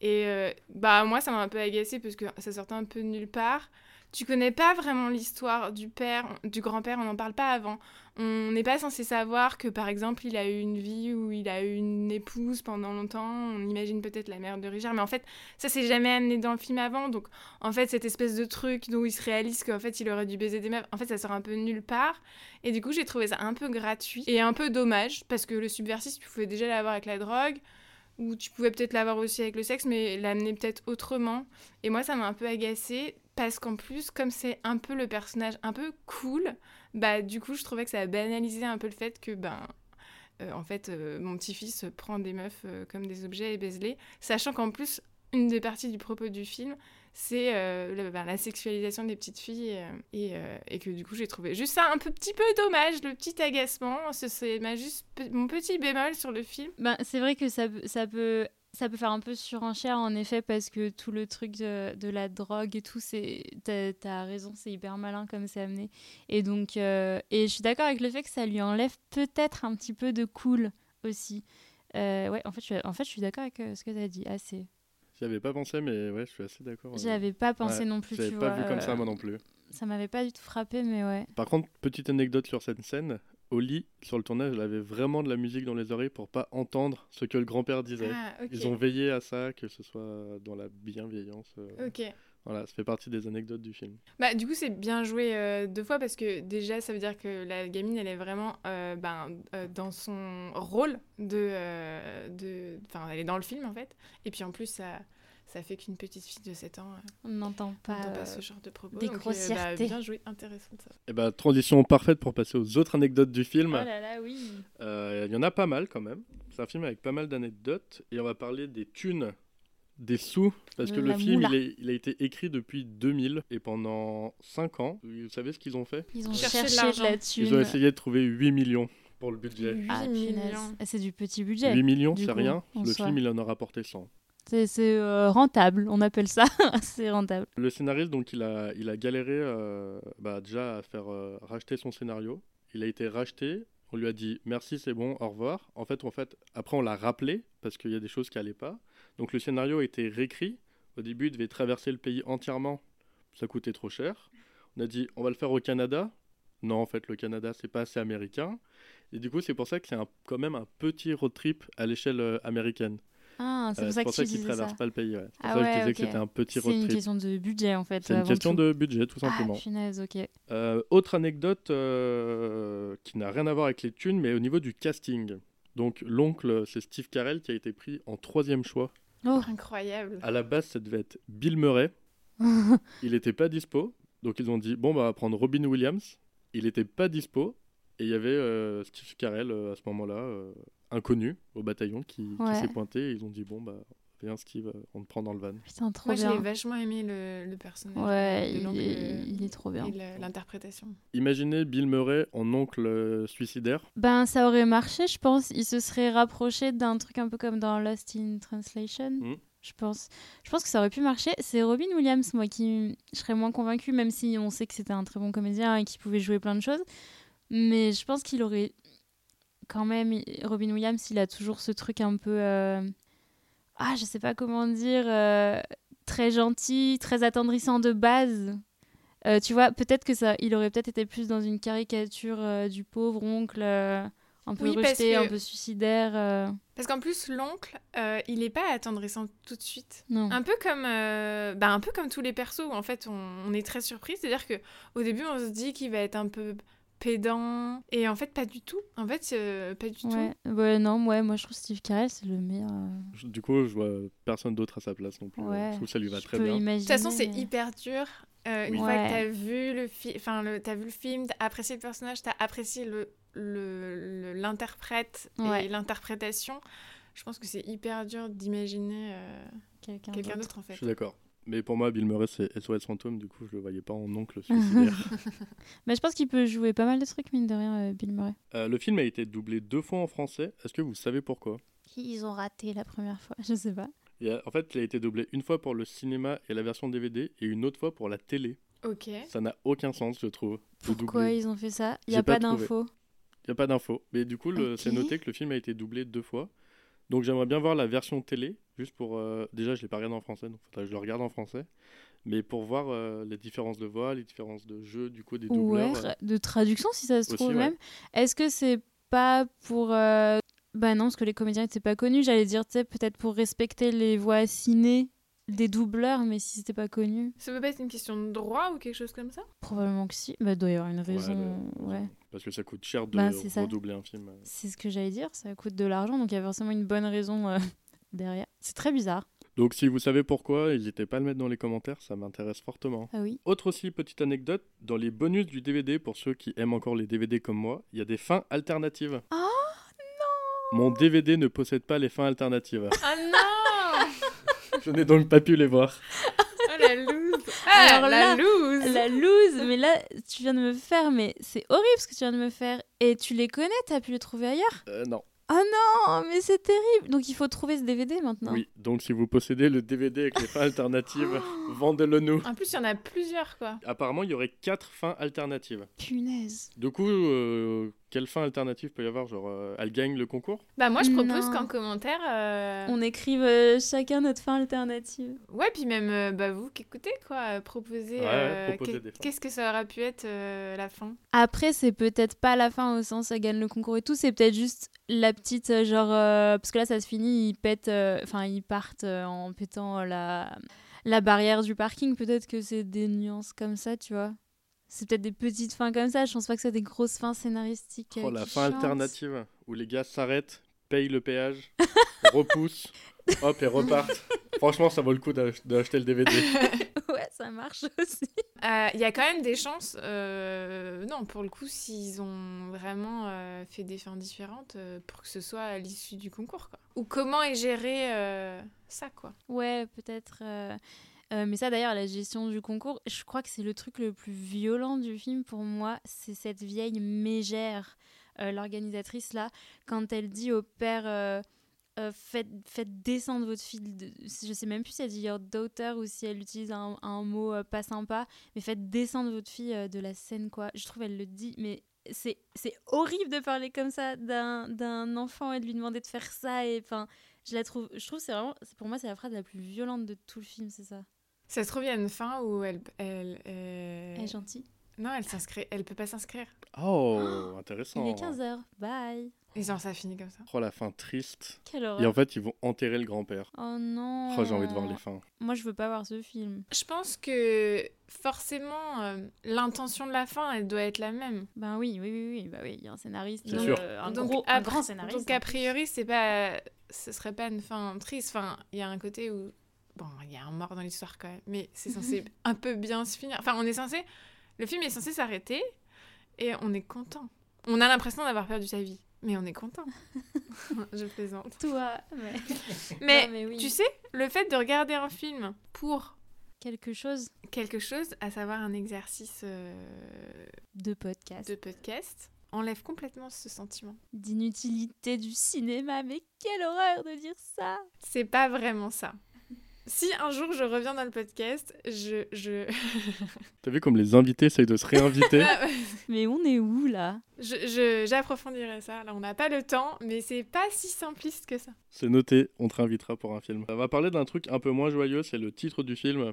Et euh, bah moi ça m'a un peu agacé parce que ça sortait un peu de nulle part. Tu connais pas vraiment l'histoire du père, du grand-père, on n'en parle pas avant. On n'est pas censé savoir que par exemple il a eu une vie où il a eu une épouse pendant longtemps. On imagine peut-être la mère de Richard, mais en fait ça s'est jamais amené dans le film avant. Donc en fait cette espèce de truc dont il se réalise qu'en fait il aurait dû baiser des meufs, en fait ça sort un peu nulle part. Et du coup j'ai trouvé ça un peu gratuit et un peu dommage parce que le subversif tu pouvais déjà l'avoir avec la drogue ou tu pouvais peut-être l'avoir aussi avec le sexe, mais l'amener peut-être autrement. Et moi, ça m'a un peu agacée, parce qu'en plus, comme c'est un peu le personnage un peu cool, bah du coup, je trouvais que ça a banalisé un peu le fait que, ben, euh, en fait, euh, mon petit-fils prend des meufs euh, comme des objets et baise-les, sachant qu'en plus, une des parties du propos du film, c'est ben, la sexualisation des petites filles et, et que du coup j'ai trouvé juste ça un peu, petit peu dommage, le petit agacement, Ce- c'est pe- mon petit bémol sur le film. Ben, c'est vrai que ça, ça peut ça peut faire un peu surenchère en effet parce que tout le truc de, de la drogue et tout c'est t'as as raison c'est hyper malin comme c'est amené et donc euh, et je suis d'accord avec le fait que ça lui enlève peut-être un petit peu de cool aussi Euh, ouais en fait je suis, en fait je suis d'accord avec euh, ce que tu as dit assez J'y avais pas pensé, mais ouais, je suis assez d'accord. euh, j'avais pas pensé ouais, non plus J'avais pas vois, vu comme ça, moi non plus. ça m'avait pas du tout frappé mais ouais Par contre, petite anecdote sur cette scène. Oli, sur le tournage, elle avait vraiment de la musique dans les oreilles pour pas entendre ce que le grand-père disait. Ah. Ils ont veillé à ça, que ce soit dans la bienveillance. euh, Ok. Voilà, ça fait partie des anecdotes du film. Bah, du coup, c'est bien joué euh, deux fois parce que déjà, ça veut dire que la gamine, elle est vraiment euh, ben, euh, dans son rôle de. de- Enfin, elle est dans le film en fait. Et puis en plus, ça, ça fait qu'une petite fille de 7 ans euh, on n'entend pas, euh, pas ce genre de propos. des donc, euh, grossièretés. bien joué, intéressant ça. Et bah, transition parfaite pour passer aux autres anecdotes du film. oh là là oui Euh, Il y en a pas mal quand même. C'est un film avec pas mal d'anecdotes. Et on va parler des thunes, des sous. Parce que le film, il, est- il a été écrit depuis 2000. Et pendant 5 ans, vous savez ce qu'ils ont fait? Ils ont Chercher de cherché de, l'argent. la thune Ils ont essayé de trouver 8 millions pour le budget. 8 ah, punaise. millions. Ah, c'est du petit budget 8 millions, c'est rien. en Le soi. film, il en a rapporté 100. C'est euh, rentable, on appelle ça. c'est rentable. Le scénariste, donc, il a, il a galéré euh, bah, déjà à faire euh, racheter son scénario. Il a été racheté. On lui a dit merci, c'est bon, au revoir. En fait, en fait après, on l'a rappelé parce qu'il y a des choses qui n'allaient pas. Donc, le scénario a été réécrit. Au début, il devait traverser le pays entièrement. Ça coûtait trop cher. On a dit on va le faire au Canada. Non, en fait, le Canada, c'est pas assez américain. Et du coup, c'est pour ça que c'est quand même un petit road trip à l'échelle américaine. Ah, c'est Euh, pour ça que tu qu'il disais traverse ça. pas le pays. ouais. C'est pour Ah ça que je ouais, disais ok. que c'était un petit C'est road une trip. question de budget en fait. C'est une avant question tout. de budget, tout simplement. Ah, punaise, ok. Euh, autre anecdote euh, qui n'a rien à voir avec les thunes, mais au niveau du casting. Donc l'oncle, c'est Steve Carell qui a été pris en troisième choix. Oh, Incroyable. À la base, ça devait être Bill Murray. Il n'était pas dispo. Donc ils ont dit, bon, bah, on va prendre Robin Williams. il était pas dispo et il y avait euh, Steve Carell euh, à ce moment-là, euh, inconnu au bataillon, qui, s'est pointé. Et ils ont dit bon bah viens Steve, on te prend dans le van. Putain, trop Moi, j'ai vachement aimé le, le personnage. Ouais, il est, euh, il est trop bien. l'interprétation. Imaginez Bill Murray en oncle euh, suicidaire. Ben, ça aurait marché, je pense. Il se serait rapproché d'un truc un peu comme dans Lost in Translation. Mhm. Je pense. Je pense que ça aurait pu marcher. C'est Robin Williams, moi, qui je serais moins convaincue, même si on sait que c'était un très bon comédien et qu'il pouvait jouer plein de choses. Mais je pense qu'il aurait quand même. Robin Williams, il a toujours ce truc un peu. euh, Ah, je sais pas comment dire. euh, Très gentil, très attendrissant de base. Euh, tu vois, peut-être que ça, il aurait peut-être été plus dans une caricature euh, du pauvre oncle, euh, un peu Oui, rejeté, que- un peu suicidaire. Parce qu'en plus, l'oncle, il est pas attendrissant tout de suite. Non. Un peu comme, bah, un peu comme tous les persos où en fait on, on est très surpris. C'est-à-dire que au début on se dit qu'il va être un peu pédant et en fait pas du tout. En fait euh, pas du tout. Ouais. ouais, non, ouais, moi je trouve Steve Carell c'est le meilleur. euh, Je- Du coup, je vois personne d'autre à sa place non plus. Ouais. Je trouve que ça lui va je très peux bien. imaginer. De toute façon, c'est mais- hyper dur. Euh. Une fois que t'as vu le film, enfin le, t'as vu le film, t'as apprécié le personnage, t'as apprécié le le- le- l'interprète Ouais. et l'interprétation. Je pense que c'est hyper dur d'imaginer euh, quelqu'un d'autre. en Je fait. suis d'accord. Mais pour moi, Bill Murray, c'est SOS Fantôme, du coup, je le voyais pas en oncle suicidaire. Mais je pense qu'il peut jouer pas mal de trucs, mine de rien, euh, Bill Murray. Euh, le film a été doublé deux fois en français. Est-ce que vous savez pourquoi? Ils ont raté la première fois, je sais pas. Et, En fait, il a été doublé une fois pour le cinéma et la version DVD et une autre fois pour la télé. Ok. Ça n'a aucun sens, je trouve. Pourquoi ils ont fait ça? Il J'ai y a pas pas d'infos. Il n'y a pas d'infos. Mais du coup, c'est noté que le film a été doublé deux fois. Donc j'aimerais bien voir la version télé, juste pour... euh, Déjà, je l'ai pas regardé en français, donc faudrait que je le regarde en français. Mais pour voir euh, les différences de voix, les différences de jeu, du coup, des Ouais, doubleurs. euh, de traduction si ça se Aussi, trouve ouais. même. Est-ce que c'est pas pour. euh, Bah non, parce que les comédiens étaient pas connus. J'allais dire, tu sais, peut-être pour respecter les voix ciné des doubleurs, mais si c'était pas connu, Ça peut pas être une question de droit ou quelque chose comme ça? Probablement que si. Bah, il doit y avoir une ouais, raison. le- Ouais. Parce que ça coûte cher de Bah, ça. redoubler un film. C'est ce que j'allais dire, ça coûte de l'argent, donc il y a forcément une bonne raison euh, derrière. C'est très bizarre. Donc si vous savez pourquoi, n'hésitez pas à le mettre dans les commentaires, ça m'intéresse fortement. Ah oui. Autre aussi petite anecdote, dans les bonus du DVD, pour ceux qui aiment encore les DVD comme moi, il y a des fins alternatives. Oh non Mon DVD ne possède pas les fins alternatives. Ah non Je n'ai donc pas pu les voir. Oh la Ah Alors la là, loose La loose, mais là, tu viens de me faire, mais c'est horrible ce que tu viens de me faire. Et tu les connais, t'as pu les trouver ailleurs Euh, non. Oh non, mais c'est terrible. Donc il faut trouver ce DVD maintenant. Oui, donc si vous possédez le DVD avec les fins alternatives, vendez-le nous. En plus, il y en a plusieurs quoi. Apparemment, il y aurait quatre fins alternatives. Punaise. Du coup, euh, quelle fin alternative peut y avoir Genre, euh, elle gagne le concours Bah moi je propose qu'en commentaire euh, On écrive euh, chacun notre fin alternative. Ouais, puis même euh, bah, vous qui écoutez, quoi, proposer, Ouais, euh, proposer qu'est- des fins. qu'est-ce que ça aurait pu être euh, la fin? Après, c'est peut-être pas la fin au sens ça gagne le concours et tout, c'est peut-être juste la petite genre euh, parce que là ça se finit, ils pètent euh, enfin ils partent euh, en pétant la la barrière du parking, peut-être que c'est des nuances comme ça, tu vois. C'est peut-être des petites fins comme ça, je pense pas que c'est des grosses fins scénaristiques. euh, Oh, la fin alternative où les gars s'arrêtent, payent le péage, repoussent, hop et repartent. Franchement, ça vaut le coup d'ach- d'acheter le DVD. ouais, ça marche aussi. Euh, Il y a quand même des chances, euh, non, pour le coup, s'ils ont vraiment euh, fait des fins différentes euh, pour que ce soit à l'issue du concours, quoi. Ou comment est géré euh, ça, quoi. Ouais, peut-être. Euh, mais ça, d'ailleurs, la gestion du concours, je crois que c'est le truc le plus violent du film pour moi. C'est cette vieille mégère, euh, l'organisatrice là, quand elle dit au père. euh, faites, descendre votre fille. de- je sais même plus si elle dit your daughter ou si elle utilise un, un mot pas sympa, mais faites descendre votre fille de la scène, quoi. Je trouve elle le dit, mais c'est horrible de parler comme ça d'un enfant et de lui demander de faire ça. Et je la trouve, je trouve c'est vraiment, pour moi, c'est la phrase la plus violente de tout le film, c'est ça. Ça se trouve, il y a une fin où elle... elle, euh, Elle est gentille. Non, elle s'inscrit, elle peut pas s'inscrire. Oh, intéressant. Il est 15h, bye. Et genre, ça finit comme ça. Oh, la fin triste. Quelle Et horreur. en fait, ils vont enterrer le grand-père. Oh non. Oh, j'ai envie de voir les fins. Moi, je veux pas voir ce film. Je pense que forcément, euh, l'intention de la fin, elle doit être la même. Ben oui, oui, oui, oui. Bah oui, il y a un scénariste, C'est euh, sûr. un, Donc, gros, un grand scénariste. Donc a priori, c'est pas, ce serait pas une fin triste. Enfin, il y a un côté où, bon, il y a un mort dans l'histoire quand même, mais c'est censé un peu bien se finir. Enfin, on est censé, le film est censé s'arrêter et on est content. On a l'impression d'avoir perdu sa vie, mais on est content. Je plaisante. Toi, mais... Mais, Non, mais oui. tu sais, le fait de regarder un film pour quelque chose quelque chose, à savoir un exercice euh, de podcast, de podcast, enlève complètement ce sentiment. d'inutilité du cinéma. Mais quelle horreur de dire ça C'est pas vraiment ça. Si un jour je reviens dans le podcast, je. je... T'as vu comme les invités essayent de se réinviter Mais on est où là? Je- je- J'approfondirai ça. Là, on n'a pas le temps, mais c'est pas si simpliste que ça. C'est noté, on te réinvitera pour un film. On va parler d'un truc un peu moins joyeux, c'est le titre du film.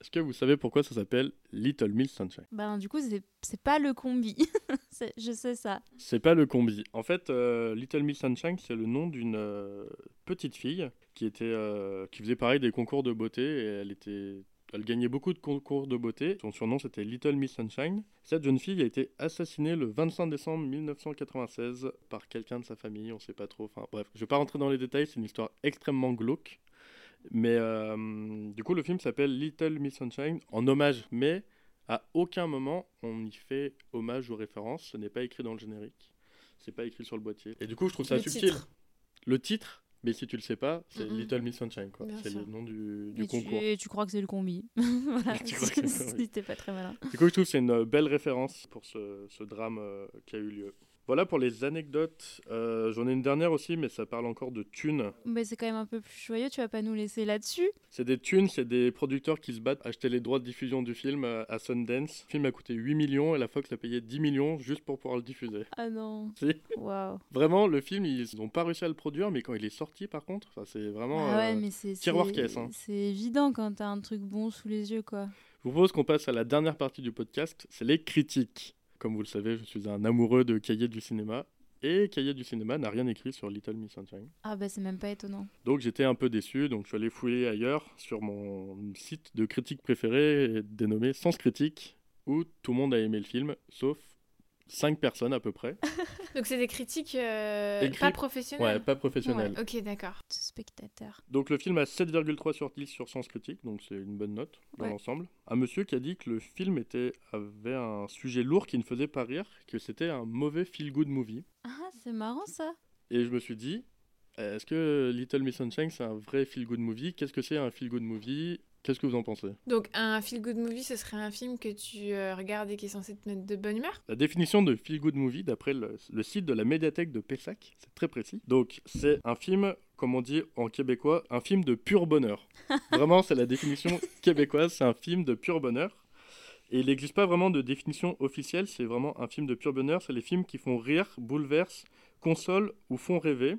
Est-ce que vous savez pourquoi ça s'appelle Little Miss Sunshine? Ben du coup c'est pas le combi. Je sais ça. C'est pas le combi. En fait, euh, Little Miss Sunshine, c'est le nom d'une euh, petite fille qui était, euh, qui faisait pareil des concours de beauté et elle était, elle gagnait beaucoup de concours de beauté. Son surnom c'était Little Miss Sunshine. Cette jeune fille a été assassinée le 25 décembre 1996 par quelqu'un de sa famille. On sait pas trop. Enfin bref, je vais pas rentrer dans les détails. C'est une histoire extrêmement glauque. Mais euh, du coup, le film s'appelle Little Miss Sunshine en hommage, mais à aucun moment on y fait hommage aux références. Ce n'est pas écrit dans le générique. C'est pas écrit sur le boîtier. Et du coup, je trouve ça Le subtil. titre. Le titre, mais si tu le sais pas, c'est. Little Miss Sunshine. quoi. C'est le nom du, du Et tu, concours. et tu crois que c'est le combi. voilà. Tu crois que. C'était pas très malin. Du coup, je trouve que c'est une euh, belle référence pour ce, ce drame euh, qui a eu lieu. Voilà pour les anecdotes. Euh, J'en ai une dernière aussi, mais ça parle encore de thunes. Mais c'est quand même un peu plus joyeux. Tu vas pas nous laisser là-dessus C'est des thunes, c'est des producteurs qui se battent à acheter les droits de diffusion du film à Sundance. Le film a coûté 8 millions et la Fox a payé 10 millions juste pour pouvoir le diffuser. Ah non. Si. Vraiment, le film, ils n'ont pas réussi à le produire, mais quand il est sorti, par contre, c'est vraiment. Ah ouais, euh, mais c'est tiroir caisse, hein. C'est évident quand t'as un truc bon sous les yeux, quoi. Je vous propose qu'on passe à la dernière partie du podcast, c'est les critiques. Comme vous le savez, je suis un amoureux de cahiers du cinéma. Et Cahiers du cinéma n'a rien écrit sur Little Miss Sunshine. Ah bah c'est même pas étonnant. Donc j'étais un peu déçu, donc je suis allé fouiller ailleurs sur mon site de critique préféré dénommé Sens Critique, où tout le monde a aimé le film, sauf 5 personnes à peu près. Donc c'est des critiques euh, Écrit- pas professionnelles. Ouais, pas professionnelles. Ouais, ok, d'accord. Spectateur. Donc le film a 7,3 sur 10 sur Sens Critique, donc c'est une bonne note dans Ouais. l'ensemble. Un monsieur qui a dit que le film était, avait un sujet lourd qui ne faisait pas rire, que c'était un mauvais feel-good movie. Ah, c'est marrant ça. Et je me suis dit, est-ce que Little Miss Sunshine c'est un vrai feel-good movie? Qu'est-ce que c'est un feel-good movie? Qu'est-ce que vous en pensez? Donc un feel good movie, ce serait un film que tu euh, regardes et qui est censé te mettre de bonne humeur? La définition de feel good movie, d'après le, le site de la médiathèque de Pessac, c'est très précis. Donc, c'est un film, comme on dit en québécois, un film de pur bonheur. Vraiment, c'est la définition québécoise, c'est un film de pur bonheur. Et il n'existe pas vraiment de définition officielle, c'est vraiment un film de pur bonheur. C'est les films qui font rire, bouleversent, consolent ou font rêver.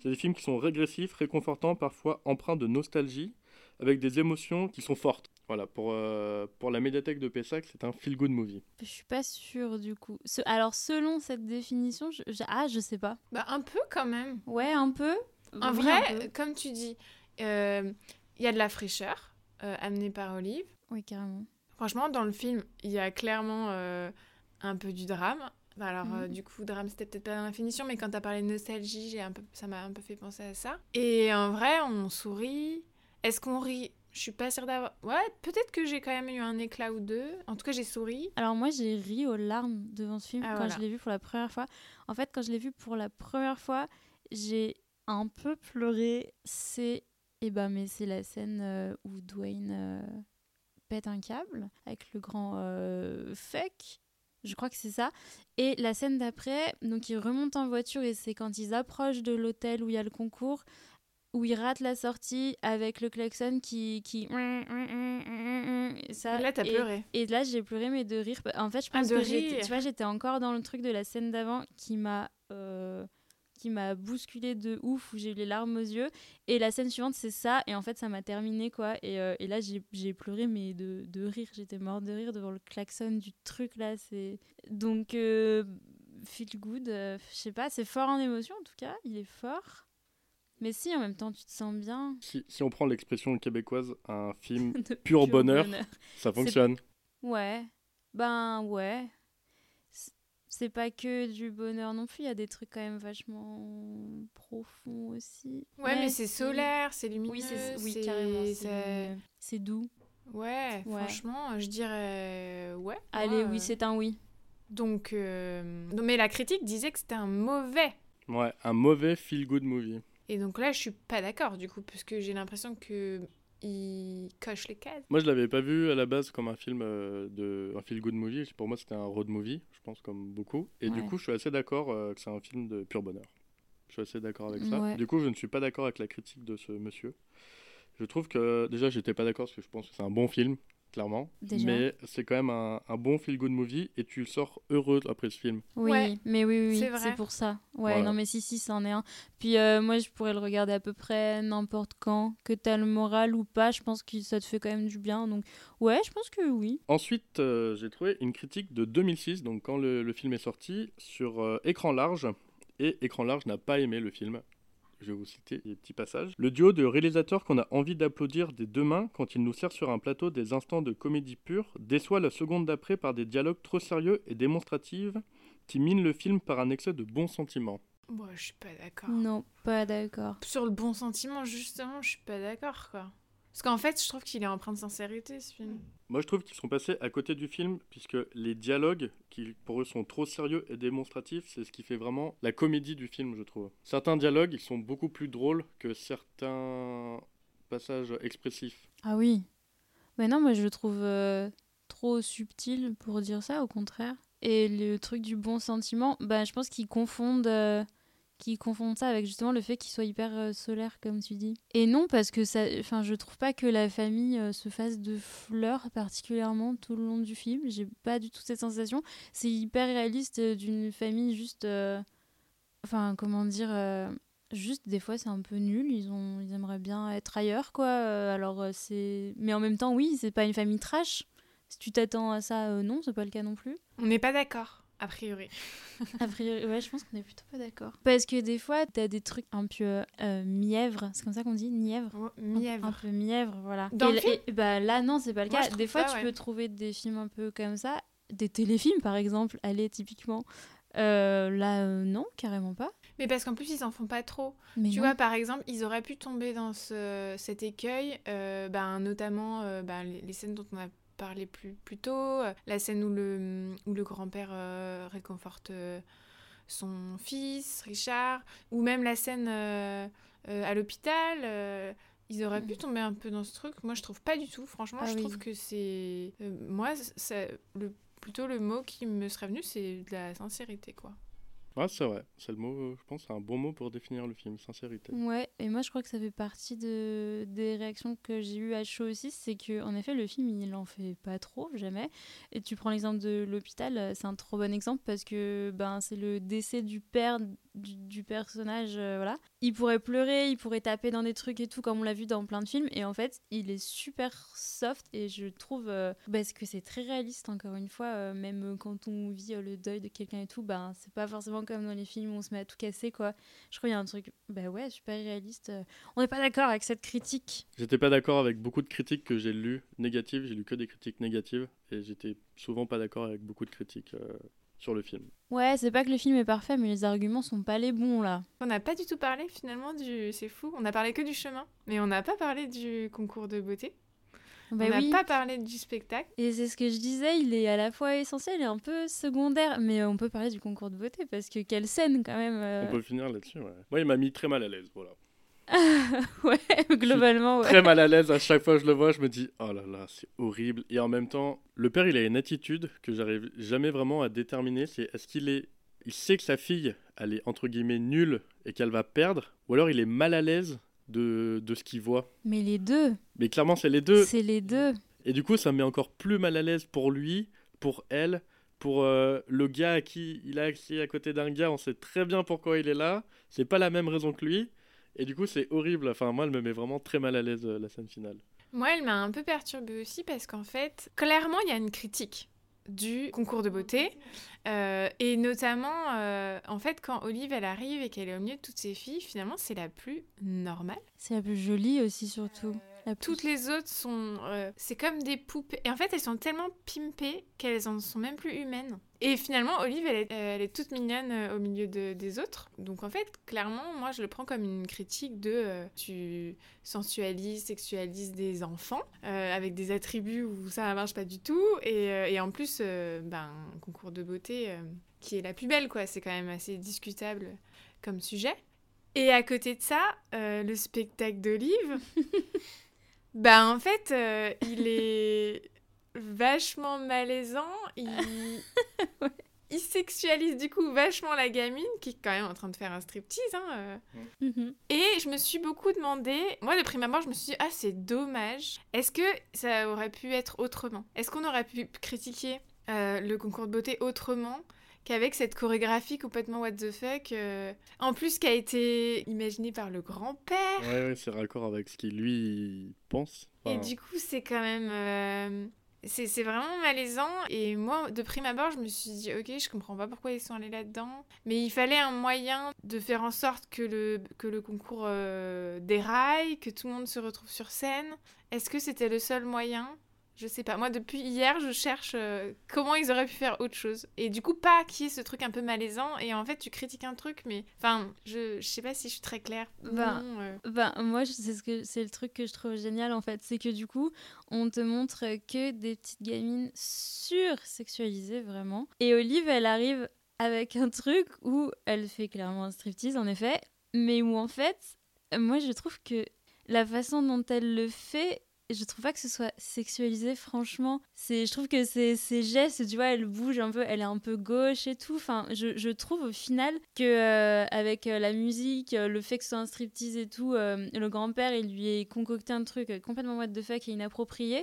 C'est des films qui sont régressifs, réconfortants, parfois empreints de nostalgie, avec des émotions qui sont fortes. Voilà, pour, euh, pour la médiathèque de Pessac, c'est un feel good movie. Je suis pas sûre du coup. Ce- Alors selon cette définition, je... je- ah je sais pas. Bah un peu quand même. Ouais, un peu. En Oui, vrai, peu. comme tu dis, euh, il y a de la fraîcheur euh, amenée par Olive. Oui, carrément. Franchement, dans le film, il y a clairement euh, un peu du drame. Alors, euh, Mhm. du coup, drame, c'était peut-être pas dans la finition, mais quand t'as parlé de nostalgie, j'ai un peu, ça m'a un peu fait penser à ça. Et en vrai, on sourit. Est-ce qu'on rit? Je suis pas sûre d'avoir. Ouais, peut-être que j'ai quand même eu un éclat ou deux. En tout cas, j'ai souri. Alors moi j'ai ri aux larmes devant ce film Ah, quand voilà. je l'ai vu pour la première fois. En fait quand je l'ai vu pour la première fois, j'ai un peu pleuré. C'est eh ben mais c'est la scène euh, où Dwayne euh, pète un câble avec le grand euh, fuck. Je crois que c'est ça. Et la scène d'après, donc ils remontent en voiture et c'est quand ils approchent de l'hôtel où il y a le concours, où ils ratent la sortie avec le klaxon qui... qui... ça, là, t'as pleuré. et là, j'ai pleuré, mais de rire. En fait, je Ah, pense que j'étais- tu vois, j'étais encore dans le truc de la scène d'avant qui m'a euh, qui m'a bousculé de ouf, où j'ai eu les larmes aux yeux. Et la scène suivante, c'est ça. Et en fait, ça m'a terminé, quoi. Et, euh, et là, j'ai j'ai pleuré, mais de, de rire. J'étais morte de rire devant le klaxon du truc, là. c'est Donc, euh, feel good, euh, je sais pas, c'est fort en émotion, en tout cas. Il est fort. Mais si, en même temps, tu te sens bien. Si, si on prend l'expression québécoise, un film, De Pur bonheur. ça fonctionne. Ouais, ben ouais. C'est pas que du bonheur non plus, il y a des trucs quand même vachement profonds aussi. Ouais, mais c'est solaire, c'est lumineux. Oui, c'est oui, carrément. c'est doux. Ouais, Ouais. franchement, je dirais euh, ouais. Allez, moi, oui, euh, c'est un oui. Donc, euh, non, mais la critique disait que c'était un mauvais. Ouais, un mauvais feel-good movie. Et donc là, je suis pas d'accord du coup, parce que j'ai l'impression que il coche les cases. Moi, je l'avais pas vu à la base comme un film euh, de un feel-good movie. Pour moi, c'était un road movie, je pense, comme beaucoup. Et du coup, je suis assez d'accord euh, que c'est un film de pur bonheur. Je suis assez d'accord avec ça. Ouais. Du coup, je ne suis pas d'accord avec la critique de ce monsieur. Je trouve que déjà, j'étais pas d'accord parce que je pense que c'est un bon film, clairement. Déjà. Mais c'est quand même un, un bon feel-good movie et tu sors heureux après ce film. Oui, Ouais, mais oui, oui, oui, c'est vrai. c'est pour ça. Ouais, Voilà. non, mais si, si, c'en est un. Puis euh, moi, je pourrais le regarder à peu près n'importe quand, que t'as le moral ou pas. Je pense que ça te fait quand même du bien. Donc, ouais, je pense que oui. Ensuite, euh, j'ai trouvé une critique de 2006, donc quand le, le film est sorti, sur euh, Écran Large. Et Écran Large n'a pas aimé le film. Je vais vous citer des petits passages. Le duo de réalisateurs qu'on a envie d'applaudir des deux mains quand il nous sert sur un plateau des instants de comédie pure déçoit la seconde d'après par des dialogues trop sérieux et démonstratifs qui minent le film par un excès de bons sentiments. Bon, je suis pas d'accord. Non, pas d'accord. Sur le bon sentiment, justement, je suis pas d'accord, quoi. Parce qu'en fait, je trouve qu'il est empreint de sincérité, ce film. Moi, je trouve qu'ils sont passés à côté du film, puisque les dialogues, qui pour eux sont trop sérieux et démonstratifs, c'est ce qui fait vraiment la comédie du film, je trouve. Certains dialogues, ils sont beaucoup plus drôles que certains passages expressifs. Ah oui. Mais non, moi, je le trouve euh, trop subtil pour dire ça, au contraire. Et le truc du bon sentiment, bah, je pense qu'ils confondent, euh, qu'ils confondent ça avec justement le fait qu'il soit hyper euh, solaire, comme tu dis. Et non, parce que ça, enfin, je trouve pas que la famille euh, se fasse de fleurs particulièrement tout le long du film. J'ai pas du tout cette sensation. C'est hyper réaliste euh, d'une famille juste, enfin, comment dire. Juste des fois c'est un peu nul, ils ont ils aimeraient bien être ailleurs quoi. Alors c'est mais en même temps oui, c'est pas une famille trash. Si tu t'attends à ça euh, non, c'est pas le cas non plus. On n'est pas d'accord, a priori. A priori, ouais, je pense qu'on est plutôt pas d'accord. Parce que des fois t'as des trucs un peu euh, mièvres, c'est comme ça qu'on dit, nièvre. Oh, Un- mièvre. Un peu mièvre, voilà. Dans et, le l- film et- bah là non, c'est pas le Moi, cas. Des fois tu ouais. peux trouver des films un peu comme ça, des téléfilms par exemple, allez typiquement. Euh, là euh, non, carrément pas. Mais parce qu'en plus, ils en font pas trop. Mais Tu non. vois, par exemple, ils auraient pu tomber dans ce, cet écueil, euh, ben, notamment euh, ben, les, les scènes dont on a parlé plus, plus tôt, la scène où le, où le grand-père euh, réconforte euh, son fils, Richard, ou même la scène euh, à l'hôpital. ils auraient pu tomber un peu dans ce truc. Moi, je trouve pas du tout. Franchement, Ah je oui. trouve que c'est... moi, ça, le, plutôt le mot qui me serait venu, c'est de la sincérité, quoi. Ouais, c'est vrai. C'est le mot, je pense, c'est un bon mot pour définir le film, sincérité. Ouais, et moi je crois que ça fait partie de, des réactions que j'ai eues à chaud aussi, c'est que en effet le film il en fait pas trop, jamais. Et tu prends l'exemple de l'hôpital, euh, c'est un trop bon exemple parce que ben c'est le décès du père du, personnage, euh, voilà. Il pourrait pleurer, il pourrait taper dans des trucs et tout comme on l'a vu dans plein de films, et en fait il est super soft et je trouve euh, parce que c'est très réaliste encore une fois, euh, même quand on vit le deuil de quelqu'un et tout, ben c'est pas forcément comme dans les films où on se met à tout casser quoi. Je crois qu'il y a un truc, bah ouais, super réaliste. On n'est pas d'accord avec cette critique. J'étais pas d'accord avec beaucoup de critiques que j'ai lues négatives, j'ai lu que des critiques négatives, et j'étais souvent pas d'accord avec beaucoup de critiques sur le film. Ouais, c'est pas que le film est parfait, mais les arguments sont pas les bons là. On n'a pas du tout parlé finalement du... C'est fou, on a parlé que du chemin, mais on n'a pas parlé du concours de beauté. Bah on n'a oui. pas parlé du spectacle. Et c'est ce que je disais, il est à la fois essentiel et un peu secondaire. Mais on peut parler du concours de beauté parce que quelle scène quand même. euh. On peut finir là-dessus, ouais. Moi, il m'a mis très mal à l'aise, voilà. ouais, globalement, ouais. Très mal à l'aise, à chaque fois que je le vois, je me dis, oh là là, c'est horrible. Et en même temps, le père, il a une attitude que j'arrive jamais vraiment à déterminer, c'est est-ce qu'il est... Il sait que sa fille, elle est entre guillemets nulle et qu'elle va perdre, ou alors il est mal à l'aise de, de ce qu'il voit. Mais les deux, Mais clairement, c'est les deux. c'est les deux. Et du coup, ça me met encore plus mal à l'aise pour lui, pour elle, pour euh, le gars à qui il a accès à côté d'un gars. On sait très bien pourquoi il est là. C'est pas la même raison que lui. Et du coup, c'est horrible. Enfin, moi, elle me met vraiment très mal à l'aise, euh, la scène finale. Moi, elle m'a un peu perturbée aussi parce qu'en fait, clairement, il y a une critique du concours de beauté. Euh, et notamment, euh, en fait, quand Olive, elle arrive et qu'elle est au milieu de toutes ses filles, finalement, c'est la plus normale. C'est la plus jolie aussi, surtout. Toutes les autres sont. euh, c'est comme des poupées. Et en fait, elles sont tellement pimpées qu'elles en sont même plus humaines. Et finalement, Olive, elle est, euh, elle est toute mignonne euh, au milieu de- des autres. Donc en fait, clairement, moi, je le prends comme une critique de. euh, tu sensualises, sexualises des enfants euh, avec des attributs où ça ne marche pas du tout. Et, euh, et en plus, ben, un concours de beauté qui est la plus belle, quoi. C'est quand même assez discutable comme sujet. Et à côté de ça, le spectacle d'Olive, bah en fait, euh, il est vachement malaisant. Il... il sexualise du coup vachement la gamine qui est quand même en train de faire un striptease. Hein, euh. Mhm. Et je me suis beaucoup demandé, moi de prime abord, je me suis dit, ah c'est dommage. Est-ce que ça aurait pu être autrement? Est-ce qu'on aurait pu critiquer euh, le concours de beauté autrement? Qu'avec cette chorégraphie complètement what the fuck euh, En plus, qui a été imaginée par le grand-père. Ouais, ouais, c'est raccord avec ce qu'il lui pense. Et du coup, c'est quand même. euh, C'est c'est vraiment malaisant. Et moi, de prime abord, je me suis dit, ok, je comprends pas pourquoi ils sont allés là-dedans. Mais il fallait un moyen de faire en sorte que le, que le concours euh, déraille, que tout le monde se retrouve sur scène. Est-ce que c'était le seul moyen? Je sais pas. Moi, depuis hier, je cherche euh, comment ils auraient pu faire autre chose. Et du coup, pas qu'il y ait ce truc un peu malaisant. Et en fait, tu critiques un truc, mais. Enfin, je, je sais pas si je suis très claire. Ben, Non, euh, Ben, moi, c'est ce que c'est le truc que je trouve génial en fait, c'est que du coup, on te montre que des petites gamines sursexualisées vraiment. Et Olive, elle arrive avec un truc où elle fait clairement un striptease en effet, mais où en fait, moi je trouve que la façon dont elle le fait, je trouve pas que ce soit sexualisé franchement. C'est je trouve que c'est ses gestes, tu vois, elle bouge un peu, elle est un peu gauche et tout. Enfin, je, trouve au final que euh, avec euh, la musique, euh, le fait que ce soit un striptease et tout, le grand-père, il lui est concocté un truc complètement what the fuck et inapproprié.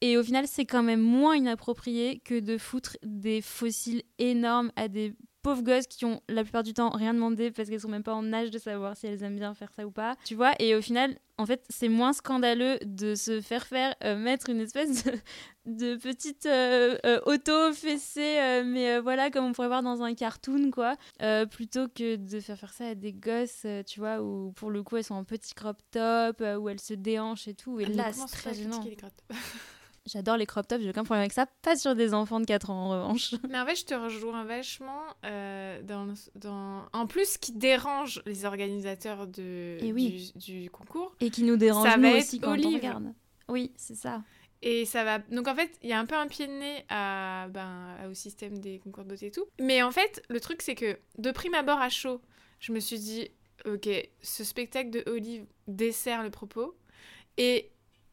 Et au final, c'est quand même moins inapproprié que de foutre des fossiles énormes à des pauvres gosses qui ont la plupart du temps rien demandé parce qu'elles sont même pas en âge de savoir si elles aiment bien faire ça ou pas. Tu vois Et au final, en fait, c'est moins scandaleux de se faire faire euh, mettre une espèce de, de petite euh, euh, auto fessée, mais voilà, comme on pourrait voir dans un cartoon, quoi, plutôt que de faire faire ça à des gosses, tu vois, où pour le coup elles sont en petit crop top, où elles se déhanchent et tout. Et on là, c'est très gênant. J'adore les crop tops, j'ai aucun problème avec ça. Pas sur des enfants de 4 ans en revanche. Mais en fait, je te rejoins vachement euh, dans, dans... En plus, ce qui dérange les organisateurs de, Et oui. du, du concours. Et qui nous dérange nous aussi quand on regarde. Oui, c'est ça. Et ça va... Donc en fait, il y a un peu un pied de nez à, ben, au système des concours de beauté et tout. Mais en fait, le truc, c'est que de prime abord à chaud, je me suis dit, ok, ce spectacle de Olive dessert le propos. Et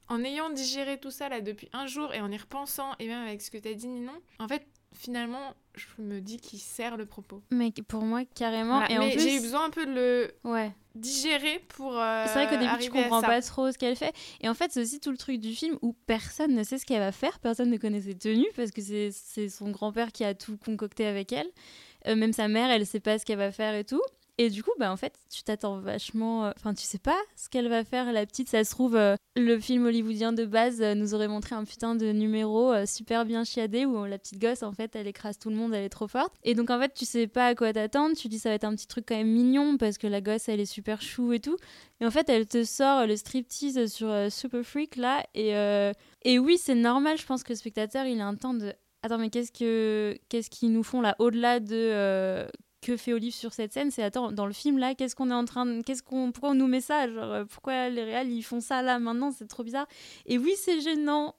en ayant digéré tout ça là depuis un jour et en y repensant, et même avec ce que t'as dit, Ninon, en fait, finalement, je me dis qu'il sert le propos. Mais pour moi, carrément. Voilà. Et Mais plus, j'ai eu besoin un peu de le Ouais. digérer pour. euh, C'est vrai qu'au début, tu comprends pas trop ce qu'elle fait. Et en fait, c'est aussi tout le truc du film où personne ne sait ce qu'elle va faire, personne ne connaît ses tenues parce que c'est c'est son grand-père qui a tout concocté avec elle. Euh, même sa mère, elle sait pas ce qu'elle va faire et tout. Et du coup, bah en fait, tu t'attends vachement. euh, Enfin, tu sais pas ce qu'elle va faire, la petite. Ça se trouve, euh, le film hollywoodien de base euh, nous aurait montré un putain de numéro super bien chiadé où la petite gosse, en fait, elle écrase tout le monde, elle est trop forte. Et donc, en fait, tu sais pas à quoi t'attendre. Tu dis, ça va être un petit truc quand même mignon parce que la gosse, elle est super chou et tout. Et en fait, elle te sort le striptease sur Super Freak là. Et, et oui, c'est normal. Je pense que le spectateur, il a un temps de. Attends, mais qu'est-ce que qu'est-ce qu'ils nous font là au-delà de que fait Olive sur cette scène C'est attends, dans le film là, qu'est-ce qu'on est en train de. Qu'est-ce qu'on, pourquoi on nous met ça Genre, euh, pourquoi les réals ils font ça là maintenant C'est trop bizarre. Et oui, c'est gênant.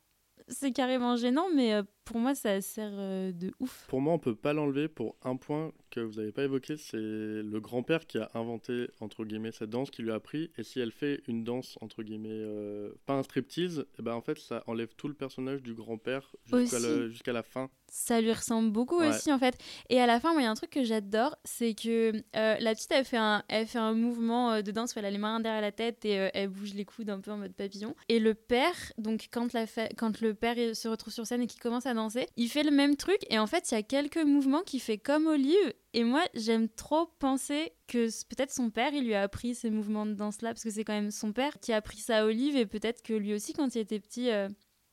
C'est carrément gênant, mais euh, pour moi, ça sert euh, de ouf. Pour moi, on peut pas l'enlever pour un point que vous n'avez pas évoqué, c'est le grand-père qui a inventé, entre guillemets, cette danse, qui lui a appris. Et si elle fait une danse, entre guillemets, euh, pas un striptease, et ben en fait, ça enlève tout le personnage du grand-père jusqu'à le- jusqu'à la fin. ça lui ressemble beaucoup Ouais. aussi en fait. Et à la fin, moi, il y a un truc que j'adore, c'est que euh, la petite, elle fait un, elle fait un mouvement de danse où elle a les mains derrière la tête et euh, elle bouge les coudes un peu en mode papillon. Et le père, donc quand, la fa- quand le père se retrouve sur scène et qu'il commence à il fait le même truc. Et en fait, il y a quelques mouvements qu'il fait comme Olive. Et moi, j'aime trop penser que peut-être son père, il lui a appris ces mouvements de danse-là, parce que c'est quand même son père qui a appris ça à Olive. Et peut-être que lui aussi, quand il était petit... euh,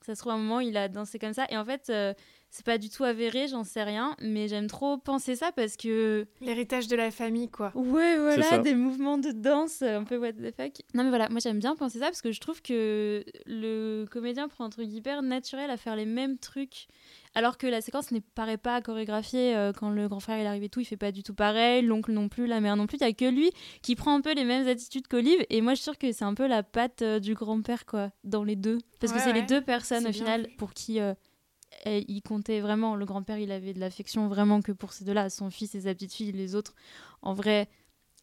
ça se trouve, à un moment, il a dansé comme ça. Et en fait, euh, c'est pas du tout avéré, j'en sais rien, mais j'aime trop penser ça parce que. L'héritage de la famille, quoi. Ouais, voilà, des mouvements de danse euh, un peu what the fuck. Non, mais voilà, moi j'aime bien penser ça parce que je trouve que le comédien prend un truc hyper naturel à faire les mêmes trucs. Alors que la séquence ne paraît pas chorégraphiée euh, quand le grand frère il arrive et tout, il fait pas du tout pareil, l'oncle non plus, la mère non plus. Il y a que lui qui prend un peu les mêmes attitudes qu'Olive. Et moi je suis sûre que c'est un peu la patte euh, du grand-père quoi, dans les deux. Parce que Ouais, c'est les deux personnes au final pour qui euh, il comptait vraiment. Le grand-père il avait de l'affection vraiment que pour ces deux-là, son fils et sa petite fille. Les autres, en vrai,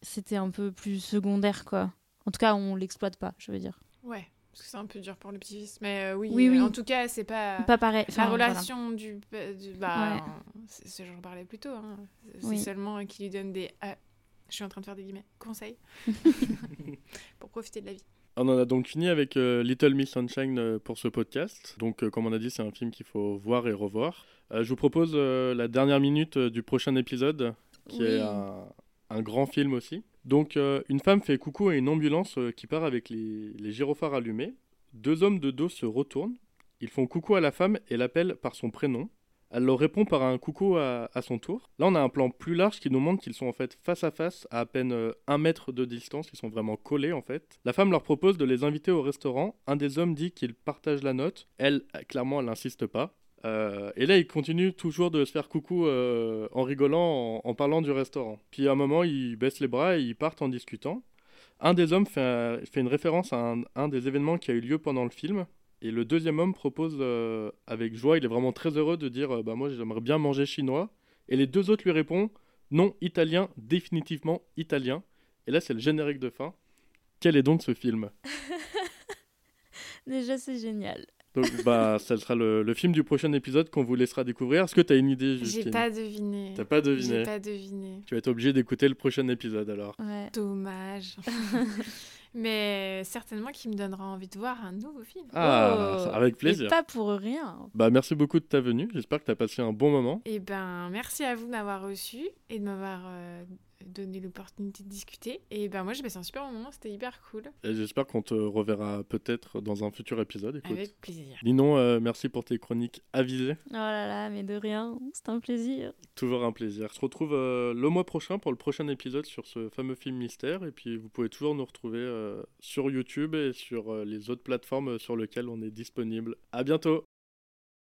c'était un peu plus secondaire quoi. En tout cas, on l'exploite pas, je veux dire. Ouais, parce que c'est un peu dur pour le petit-fils. Mais euh, oui, Oui, euh, oui. en tout cas, c'est pas. Pas pareil. La Enfin, voilà. relation du, du- bah, Ouais. c'est ce j'en parlais plus tôt. hein. C'est Oui. seulement qu'il lui donne des. euh, je suis en train de faire des guillemets. Conseils pour profiter de la vie. On en a donc fini avec euh, Little Miss Sunshine euh, pour ce podcast. Donc, euh, comme on a dit, c'est un film qu'il faut voir et revoir. Euh, je vous propose la dernière minute du prochain épisode, qui est un, un grand film aussi. Donc, une femme fait coucou à une ambulance qui part avec les, les gyrophares allumés. Deux hommes de dos se retournent. Ils font coucou à la femme et l'appellent par son prénom. Elle leur répond par un coucou à, son tour. Là, on a un plan plus large qui nous montre qu'ils sont en fait face à face, à à peine euh, un mètre de distance. Ils sont vraiment collés en fait. La femme leur propose de les inviter au restaurant. Un des hommes dit qu'il partage la note. Elle, clairement, elle n'insiste pas. Euh, et là, ils continuent toujours de se faire coucou euh, en rigolant, en, parlant du restaurant. Puis à un moment, ils baissent les bras et ils partent en discutant. Un des hommes fait, un- fait une référence à un des événements qui a eu lieu pendant le film. Et le deuxième homme propose euh, avec joie, il est vraiment très heureux de dire euh, bah, Moi j'aimerais bien manger chinois. Et les deux autres lui répondent Non, italien, définitivement italien. Et là, c'est le générique de fin. Quel est donc ce film Déjà, c'est génial. Donc, bah, ça sera le, le film du prochain épisode qu'on vous laissera découvrir. Est-ce que tu as une idée, J'ai Justine pas deviné. T'as pas deviné J'ai pas deviné. Tu vas être obligé d'écouter le prochain épisode alors. Ouais. Dommage. Mais certainement qu'il me donnera envie de voir un nouveau film. Ah, Oh, avec plaisir. pas pour rien. Bah, merci beaucoup de ta venue. J'espère que tu as passé un bon moment. Et ben, merci à vous de m'avoir reçu et de m'avoir euh, donné l'opportunité de discuter. Et ben, moi, j'ai passé un super moment, c'était hyper cool. Et j'espère qu'on te reverra peut-être dans un futur épisode. Écoute. Avec plaisir. Ninon, euh, merci pour tes chroniques avisées. Oh là là, mais de rien, c'est un plaisir. Toujours un plaisir. On se retrouve euh, le mois prochain pour le prochain épisode sur ce fameux film mystère. Et puis vous pouvez toujours nous retrouver euh, sur YouTube et sur euh, les autres plateformes sur lesquelles on est disponible. À bientôt